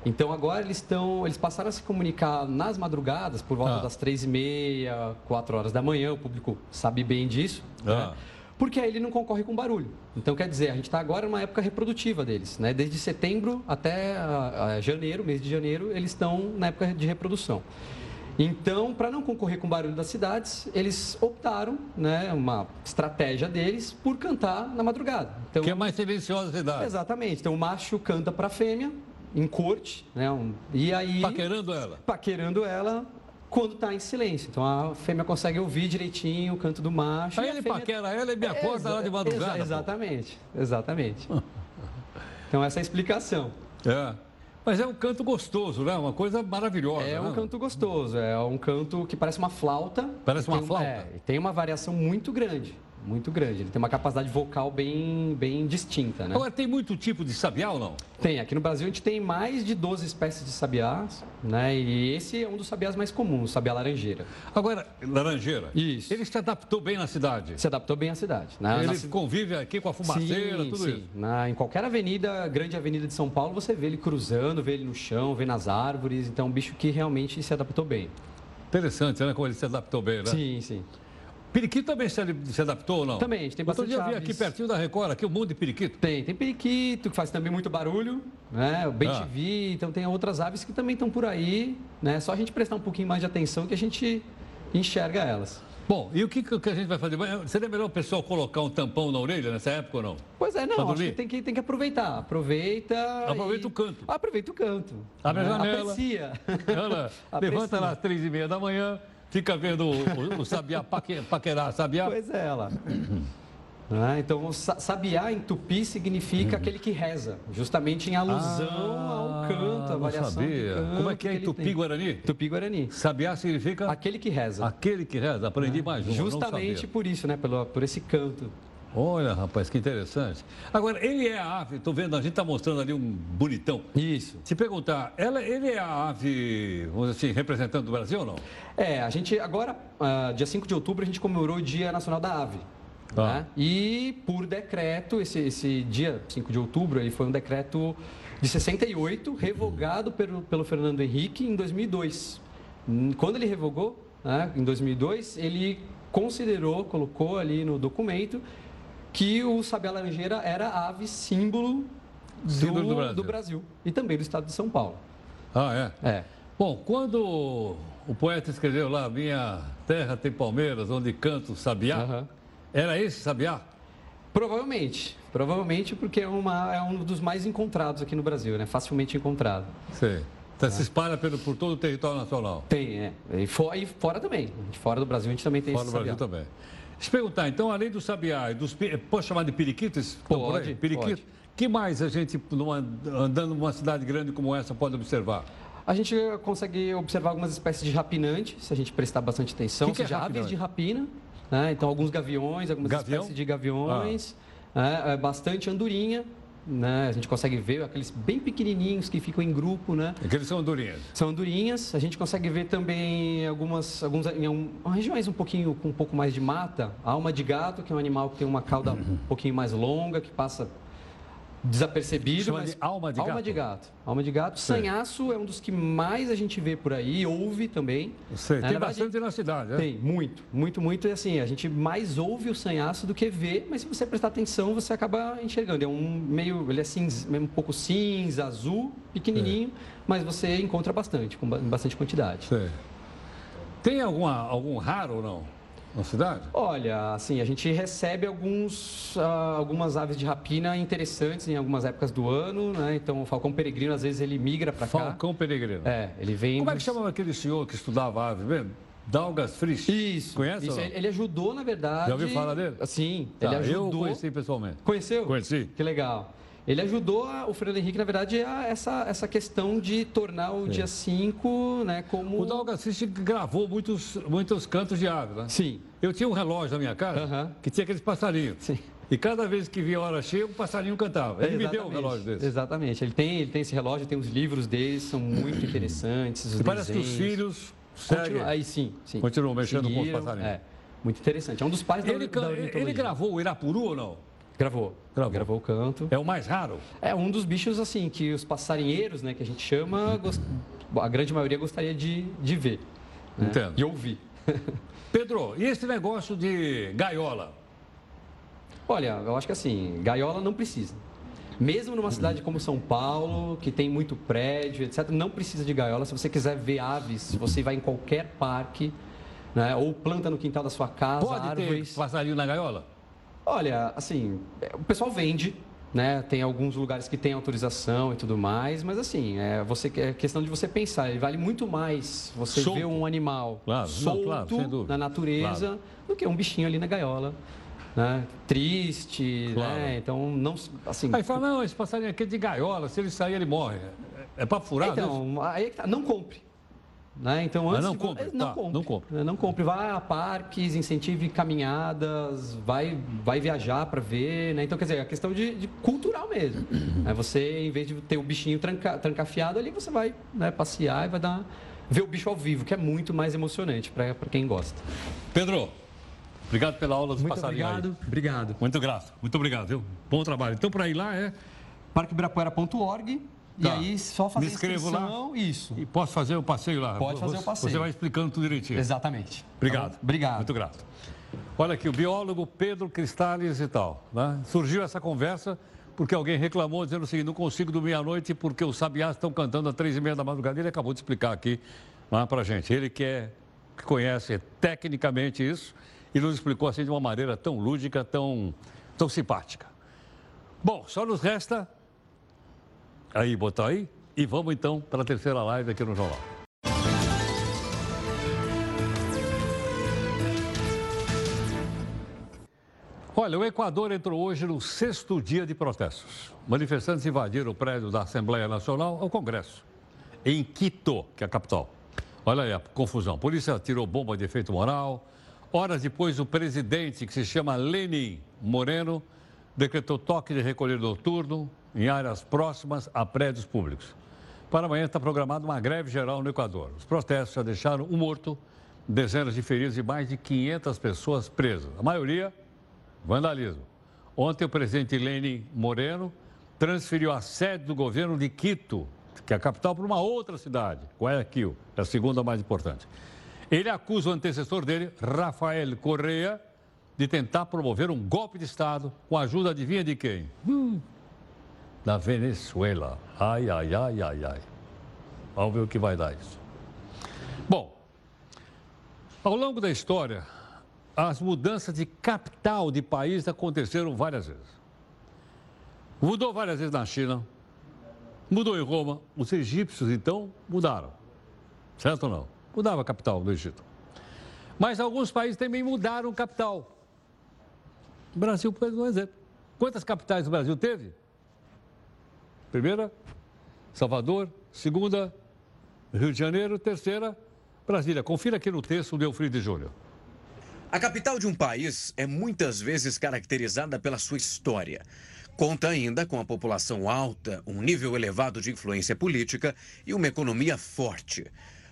Então, agora eles estão, eles passaram a se comunicar nas madrugadas, por volta ah. das três e meia, quatro horas da manhã, o público sabe bem disso, ah. né? porque aí ele não concorre com barulho. Então, quer dizer, a gente está agora numa época reprodutiva deles, né? Desde setembro até a, a janeiro, mês de janeiro, eles estão na época de reprodução. Então, para não concorrer com o barulho das cidades, eles optaram, né, uma estratégia deles, por cantar na madrugada. Então, que é mais silenciosa a cidade. Exatamente. Então, o macho canta para a fêmea, em corte, né, um, e aí... Paquerando ela. Paquerando ela, quando está em silêncio. Então a fêmea consegue ouvir direitinho o canto do macho. Aí ele fêmea... paquera ela e me acorda lá de madrugada. Exa exatamente, pô. exatamente. então essa é a explicação. É. Mas é um canto gostoso, né? Uma coisa maravilhosa. É né? um canto gostoso, é um canto que parece uma flauta. Parece uma flauta? É, tem uma variação muito grande muito grande. Ele tem uma capacidade vocal bem, bem distinta, né? Agora, tem muito tipo de sabiá ou não? Tem. Aqui no Brasil a gente tem mais de 12 espécies de sabiás, né? E esse é um dos sabiás mais comuns, o sabiá laranjeira. Agora, laranjeira. Isso. Ele se adaptou bem na cidade? Se adaptou bem à cidade. Né? Ele na... convive aqui com a fumaceira, sim, tudo sim. isso? Na, em qualquer avenida, grande avenida de São Paulo, você vê ele cruzando, vê ele no chão, vê nas árvores. Então, é um bicho que realmente se adaptou bem. Interessante, né? Como ele se adaptou bem, né? Sim, sim. Periquito também se, se adaptou ou não? Também, a gente tem bastante Outro dia vi aqui pertinho da Record, aqui o um mundo de periquito. Tem, tem periquito, que faz também muito barulho, né? O bem ah. TV, então tem outras aves que também estão por aí, né? Só a gente prestar um pouquinho mais de atenção que a gente enxerga elas. Bom, e o que, que a gente vai fazer? Seria melhor o pessoal colocar um tampão na orelha nessa época ou não? Pois é, não, acho que tem, que tem que aproveitar. Aproveita. Aproveita e... o canto. Aproveita o canto. Abre a né? janela. Aprecia. Ela, levanta lá às três e meia da manhã, fica vendo o, o, sabiá paque, paquerar, sabiá. Pois é, ela. Ah, então, sabiá em tupi significa aquele que reza, justamente em alusão ah, ao canto, a variação sabia. Canto Como é que é em tupi-guarani? Tupi-guarani. Sabiá significa? Aquele que reza. Aquele que reza, aprendi é. mais um. Justamente por isso, né? Pelo, por esse canto. Olha, rapaz, que interessante. Agora, ele é a ave, estou vendo, a gente está mostrando ali um bonitão. Isso. Se perguntar, ela, ele é a ave, vamos dizer assim, representante do Brasil ou não? É, a gente agora, uh, dia 5 de outubro, a gente comemorou o Dia Nacional da Ave. Ah. Né? E por decreto, esse, esse dia 5 de outubro, ele foi um decreto de 68, revogado pelo, pelo Fernando Henrique em 2002. Quando ele revogou, né, em 2002, ele considerou, colocou ali no documento que o sabiá laranjeira era a ave símbolo do, do, Brasil. do, Brasil. e também do estado de São Paulo. Ah, é? É. Bom, quando o poeta escreveu lá, minha terra tem palmeiras, onde canto sabiá, Uhum. era esse sabiá? Provavelmente. Provavelmente porque é, uma, é um dos mais encontrados aqui no Brasil, né? Facilmente encontrado. Sim. Então, se espalha pelo, por todo o território nacional. Tem, é. E, for, e fora também. Fora do Brasil a gente também tem Fora esse do Brasil sabiá. também. Deixa eu perguntar, então, além do sabiá e dos... Pode chamar de periquitos? Pode, Periquito? pode. que mais a gente, numa- andando numa cidade grande como essa, pode observar? A gente consegue observar algumas espécies de rapinante, se a gente prestar bastante atenção, Que que é seja, aves de rapina, né? então alguns gaviões, algumas Gavião? espécies de gaviões, né? É, bastante andorinha, né? a gente consegue ver aqueles bem pequenininhos que ficam em grupo, né? Aqueles são andorinhas. São andorinhas, a gente consegue ver também algumas, alguns, em algum- regiões um pouquinho com um pouco mais de mata, a alma de gato, que é um animal que tem uma cauda um pouquinho mais longa, que passa desapercebido. Chama mas- de alma de alma gato? de gato. Alma de gato. Sei. Sanhaço é um dos que mais a gente vê por aí, ouve também. Sei, Na tem verdade, bastante na cidade, né? Tem, muito, muito, muito. E assim, a gente mais ouve o sanhaço do que vê, mas se você prestar atenção, você acaba enxergando. É um meio, ele é cinza, um pouco cinza, azul, pequenininho, mas você encontra bastante, com ba- bastante quantidade. Sei. Tem alguma, algum raro ou não na cidade? Olha, assim, a gente recebe alguns, uh, algumas aves de rapina interessantes em algumas épocas do ano, né? Então, o falcão peregrino, às vezes, ele migra para cá. Falcão peregrino. É, ele vem... Como é que chamava aquele senhor que estudava ave mesmo? Dalgas Frisch. Isso. Conhece? Isso, ele ajudou, na verdade... Já ouviu falar dele? Sim, tá, ele ajudou... Eu conheci pessoalmente. Conheceu? Conheci. Que legal. Ele ajudou a, o Fernando Henrique, na verdade, a essa, essa questão de tornar o é. dia 5 né, como. O Dalga Assiste gravou muitos, muitos cantos de ave, né? Sim. Eu tinha um relógio na minha casa uh -huh. que tinha aqueles passarinhos. Sim. E cada vez que via a hora cheia, um passarinho cantava. Ele me deu um relógio desse. Exatamente. Ele tem, ele tem esse relógio, tem os livros dele, são muito interessantes. E parece que os filhos seguem. Aí sim, sim. Continuam mexendo Seguiram, com os passarinhos. É. Muito interessante. É um dos pais ele, da, da Ele gravou o Irapuru ou não? Gravou. Gravou. Gravou o canto. É o mais raro? É um dos bichos, assim, que os passarinheiros, né, que a gente chama, gost... a grande maioria gostaria de, de ver. Né? Entendo. E ouvir. Pedro, e esse negócio de gaiola? Olha, eu acho que assim, gaiola não precisa. Mesmo numa cidade como São Paulo, que tem muito prédio, etc., não precisa de gaiola. Se você quiser ver aves, você vai em qualquer parque, né? ou planta no quintal da sua casa, Pode árvores. ter passarinho na gaiola? Olha, assim, o pessoal vende, né? Tem alguns lugares que tem autorização e tudo mais, mas assim, é, você, é questão de você pensar, ele vale muito mais você solto. ver um animal claro, solto não, claro, na natureza claro. do que um bichinho ali na gaiola. Né? Triste, claro. né? Então, não, assim... Aí fala, não, esse passarinho aqui é de gaiola, se ele sair, ele morre. É, é para furar Então, aí é tá, não compre. Né? Então, antes Mas não de... compre, não, tá, compre. não compre. Não compre. Vá a parques, incentive caminhadas, vai, vai viajar para ver. Né? Então, quer dizer, é questão de, de cultural mesmo. é você, em vez de ter o bichinho tranca, trancafiado ali, você vai né, passear e vai dar, ver o bicho ao vivo, que é muito mais emocionante para quem gosta. Pedro, obrigado pela aula dos muito passarinhos. Obrigado, aí. obrigado. Muito grato, muito obrigado, viu? Bom trabalho. Então, para ir lá é parqueibirapuera.org Tá. E aí só fazer Me inscrevo inscrição, lá. isso. E posso fazer o passeio lá? Pode fazer o passeio. Você vai explicando tudo direitinho. Exatamente. Obrigado. Tá Obrigado. Muito grato. Olha aqui, o biólogo Pedro Cristales e tal. Né? Surgiu essa conversa porque alguém reclamou dizendo o seguinte, não consigo dormir à noite porque os sabiás estão cantando às três e meia da madrugada. Ele acabou de explicar aqui né, para gente. Ele que, é, que conhece tecnicamente isso e nos explicou assim de uma maneira tão lúdica, tão, tão simpática. Bom, só nos resta... Aí, botar aí? E vamos então para a terceira live aqui no Jornal. Olha, o Equador entrou hoje no sexto dia de protestos. Manifestantes invadiram o prédio da Assembleia Nacional ao Congresso, em Quito, que é a capital. Olha aí a confusão. A polícia tirou bomba de efeito moral. Horas depois, o presidente, que se chama Lenin Moreno, decretou toque de recolher noturno em áreas próximas a prédios públicos. Para amanhã está programada uma greve geral no Equador. Os protestos já deixaram um morto, dezenas de feridos e mais de 500 pessoas presas. A maioria, vandalismo. Ontem, o presidente Lenin Moreno transferiu a sede do governo de Quito, que é a capital, para uma outra cidade, Guayaquil, é a segunda mais importante. Ele acusa o antecessor dele, Rafael Correa, de tentar promover um golpe de Estado com a ajuda, adivinha de quem? Hum, da Venezuela. Ai, ai, ai, ai, ai. Vamos ver o que vai dar isso. Bom, ao longo da história, as mudanças de capital de país aconteceram várias vezes. Mudou várias vezes na China, mudou em Roma. Os egípcios, então, mudaram. Certo ou não? Mudava a capital do Egito. Mas alguns países também mudaram capital. O Brasil, por um exemplo. Quantas capitais o Brasil teve? Primeira, Salvador. Segunda, Rio de Janeiro. Terceira, Brasília. Confira aqui no texto do Eufrido Júnior. A capital de um país é muitas vezes caracterizada pela sua história. Conta ainda com a população alta, um nível elevado de influência política e uma economia forte.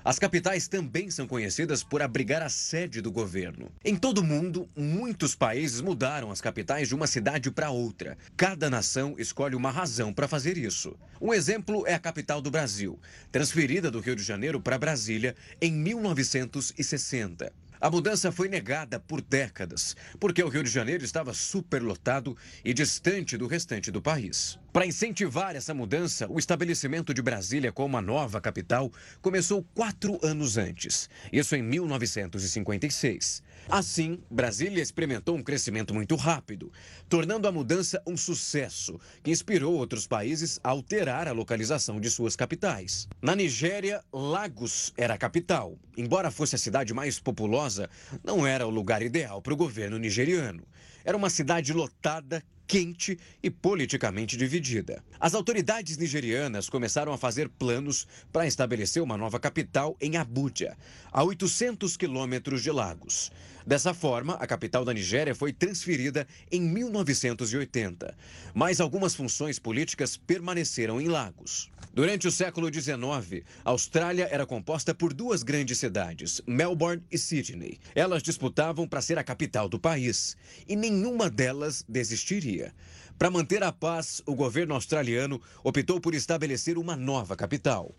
As capitais também são conhecidas por abrigar a sede do governo. Em todo o mundo, muitos países mudaram as capitais de uma cidade para outra. Cada nação escolhe uma razão para fazer isso. Um exemplo é a capital do Brasil, transferida do Rio de Janeiro para Brasília em 1960. A mudança foi negada por décadas, porque o Rio de Janeiro estava superlotado e distante do restante do país. Para incentivar essa mudança, o estabelecimento de Brasília como a nova capital começou quatro anos antes, isso em 1956. Assim, Brasília experimentou um crescimento muito rápido, tornando a mudança um sucesso que inspirou outros países a alterar a localização de suas capitais. Na Nigéria, Lagos era a capital. Embora fosse a cidade mais populosa, não era o lugar ideal para o governo nigeriano. Era uma cidade lotada, quente e politicamente dividida. As autoridades nigerianas começaram a fazer planos para estabelecer uma nova capital em Abuja, a 800 quilômetros de Lagos. Dessa forma, a capital da Nigéria foi transferida em 1980, mas algumas funções políticas permaneceram em Lagos. Durante o século XIX, a Austrália era composta por duas grandes cidades, Melbourne e Sydney. Elas disputavam para ser a capital do país e nenhuma delas desistiria. Para manter a paz, o governo australiano optou por estabelecer uma nova capital.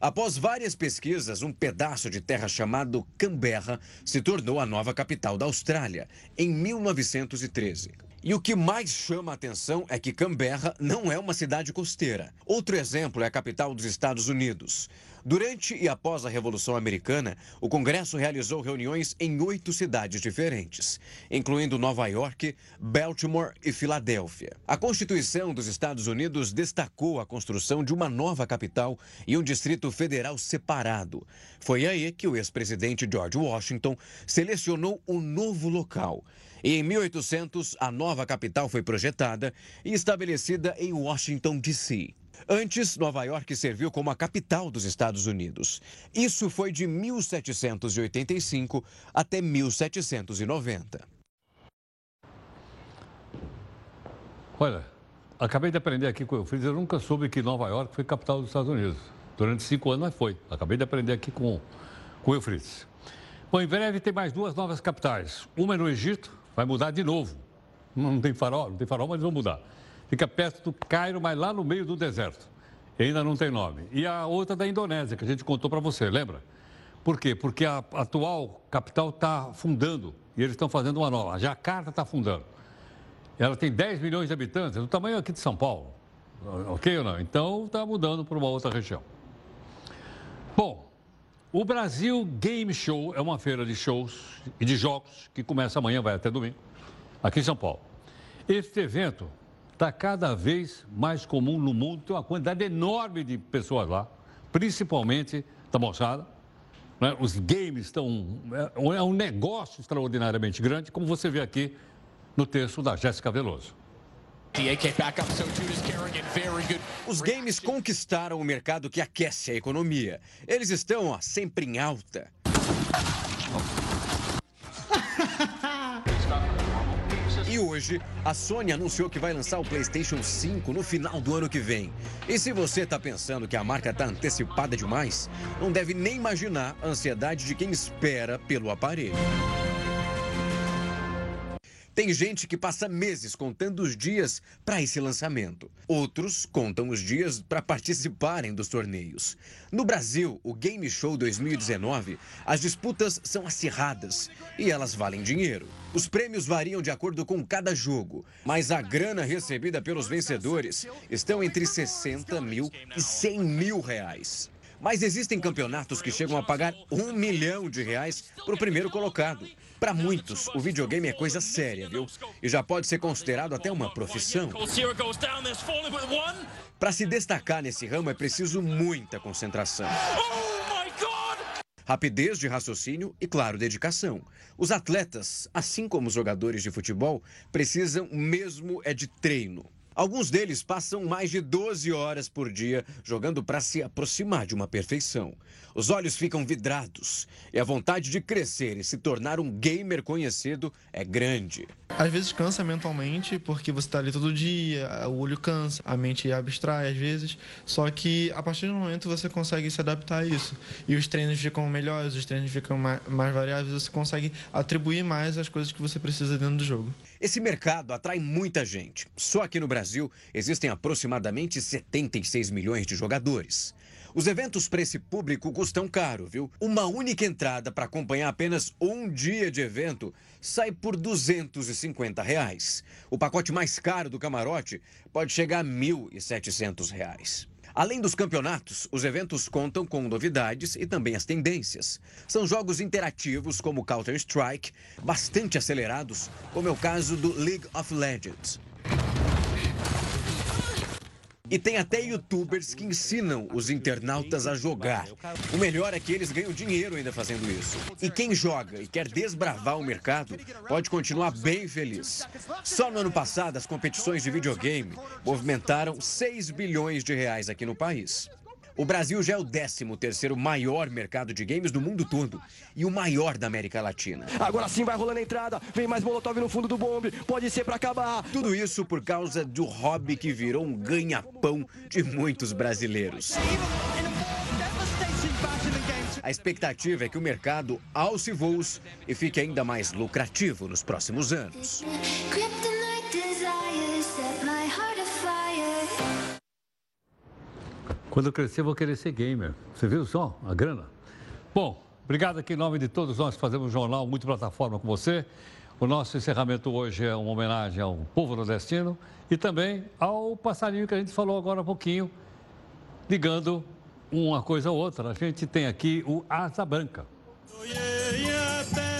Após várias pesquisas, um pedaço de terra chamado Canberra se tornou a nova capital da Austrália, em 1913. E o que mais chama a atenção é que Canberra não é uma cidade costeira. Outro exemplo é a capital dos Estados Unidos. Durante e após a Revolução Americana, o Congresso realizou reuniões em oito cidades diferentes, incluindo Nova York, Baltimore e Filadélfia. A Constituição dos Estados Unidos destacou a construção de uma nova capital e um distrito federal separado. Foi aí que o ex-presidente George Washington selecionou um novo local. E em 1800, a nova capital foi projetada e estabelecida em Washington, D.C. Antes, Nova York serviu como a capital dos Estados Unidos. Isso foi de 1785 até 1790. Olha, acabei de aprender aqui com o Fritz, eu nunca soube que Nova York foi capital dos Estados Unidos. Durante cinco anos, mas foi. Acabei de aprender aqui com, com o Eufrides. Bom, em breve tem mais duas novas capitais. Uma é no Egito, vai mudar de novo. Não tem farol, não tem farol, mas vão mudar. Fica perto do Cairo, mas lá no meio do deserto. E ainda não tem nome. E a outra da Indonésia, que a gente contou para você, lembra? Por quê? Porque a atual capital está fundando e eles estão fazendo uma nova. A Jacarta está fundando. Ela tem 10 milhões de habitantes, do tamanho aqui de São Paulo. Ok ou não? Então está mudando para uma outra região. Bom, o Brasil Game Show é uma feira de shows e de jogos que começa amanhã, vai até domingo, aqui em São Paulo. Este evento está cada vez mais comum no mundo, tem uma quantidade enorme de pessoas lá, principalmente da moçada. Né? Os games estão. É, é um negócio extraordinariamente grande, como você vê aqui no texto da Jéssica Veloso. Os games conquistaram o mercado que aquece a economia. Eles estão ó, sempre em alta. E hoje, a Sony anunciou que vai lançar o PlayStation 5 no final do ano que vem. E se você está pensando que a marca está antecipada demais, não deve nem imaginar a ansiedade de quem espera pelo aparelho. Tem gente que passa meses contando os dias para esse lançamento. Outros contam os dias para participarem dos torneios. No Brasil, o Game Show 2019, as disputas são acirradas e elas valem dinheiro. Os prêmios variam de acordo com cada jogo, mas a grana recebida pelos vencedores estão entre 60 mil e 100 mil reais. Mas existem campeonatos que chegam a pagar um milhão de reais para o primeiro colocado. Para muitos, o videogame é coisa séria, viu? E já pode ser considerado até uma profissão. Para se destacar nesse ramo é preciso muita concentração. Rapidez de raciocínio e, claro, dedicação. Os atletas, assim como os jogadores de futebol, precisam mesmo é de treino. Alguns deles passam mais de 12 horas por dia jogando para se aproximar de uma perfeição. Os olhos ficam vidrados e a vontade de crescer e se tornar um gamer conhecido é grande. Às vezes cansa mentalmente, porque você está ali todo dia, o olho cansa, a mente abstrai às vezes. Só que a partir do momento você consegue se adaptar a isso. E os treinos ficam melhores, os treinos ficam mais, mais variáveis, você consegue atribuir mais as coisas que você precisa dentro do jogo. Esse mercado atrai muita gente. Só aqui no Brasil existem aproximadamente 76 milhões de jogadores. Os eventos para esse público custam caro, viu? Uma única entrada para acompanhar apenas um dia de evento sai por 250 reais. O pacote mais caro do camarote pode chegar a 1.700 reais. Além dos campeonatos, os eventos contam com novidades e também as tendências. São jogos interativos como Counter-Strike, bastante acelerados, como é o caso do League of Legends. E tem até youtubers que ensinam os internautas a jogar. O melhor é que eles ganham dinheiro ainda fazendo isso. E quem joga e quer desbravar o mercado pode continuar bem feliz. Só no ano passado, as competições de videogame movimentaram 6 bilhões de reais aqui no país. O Brasil já é o 13º maior mercado de games do mundo todo e o maior da América Latina. Agora sim vai rolando a entrada, vem mais molotov no fundo do bombe, pode ser para acabar. Tudo isso por causa do hobby que virou um ganha-pão de muitos brasileiros. A expectativa é que o mercado alce voos e fique ainda mais lucrativo nos próximos anos. Quando eu crescer, vou querer ser gamer. Você viu só a grana? Bom, obrigado aqui em nome de todos nós que fazemos um jornal muito plataforma com você. O nosso encerramento hoje é uma homenagem ao povo nordestino e também ao passarinho que a gente falou agora há pouquinho, ligando uma coisa a outra. A gente tem aqui o Asa Branca. Eu perguntei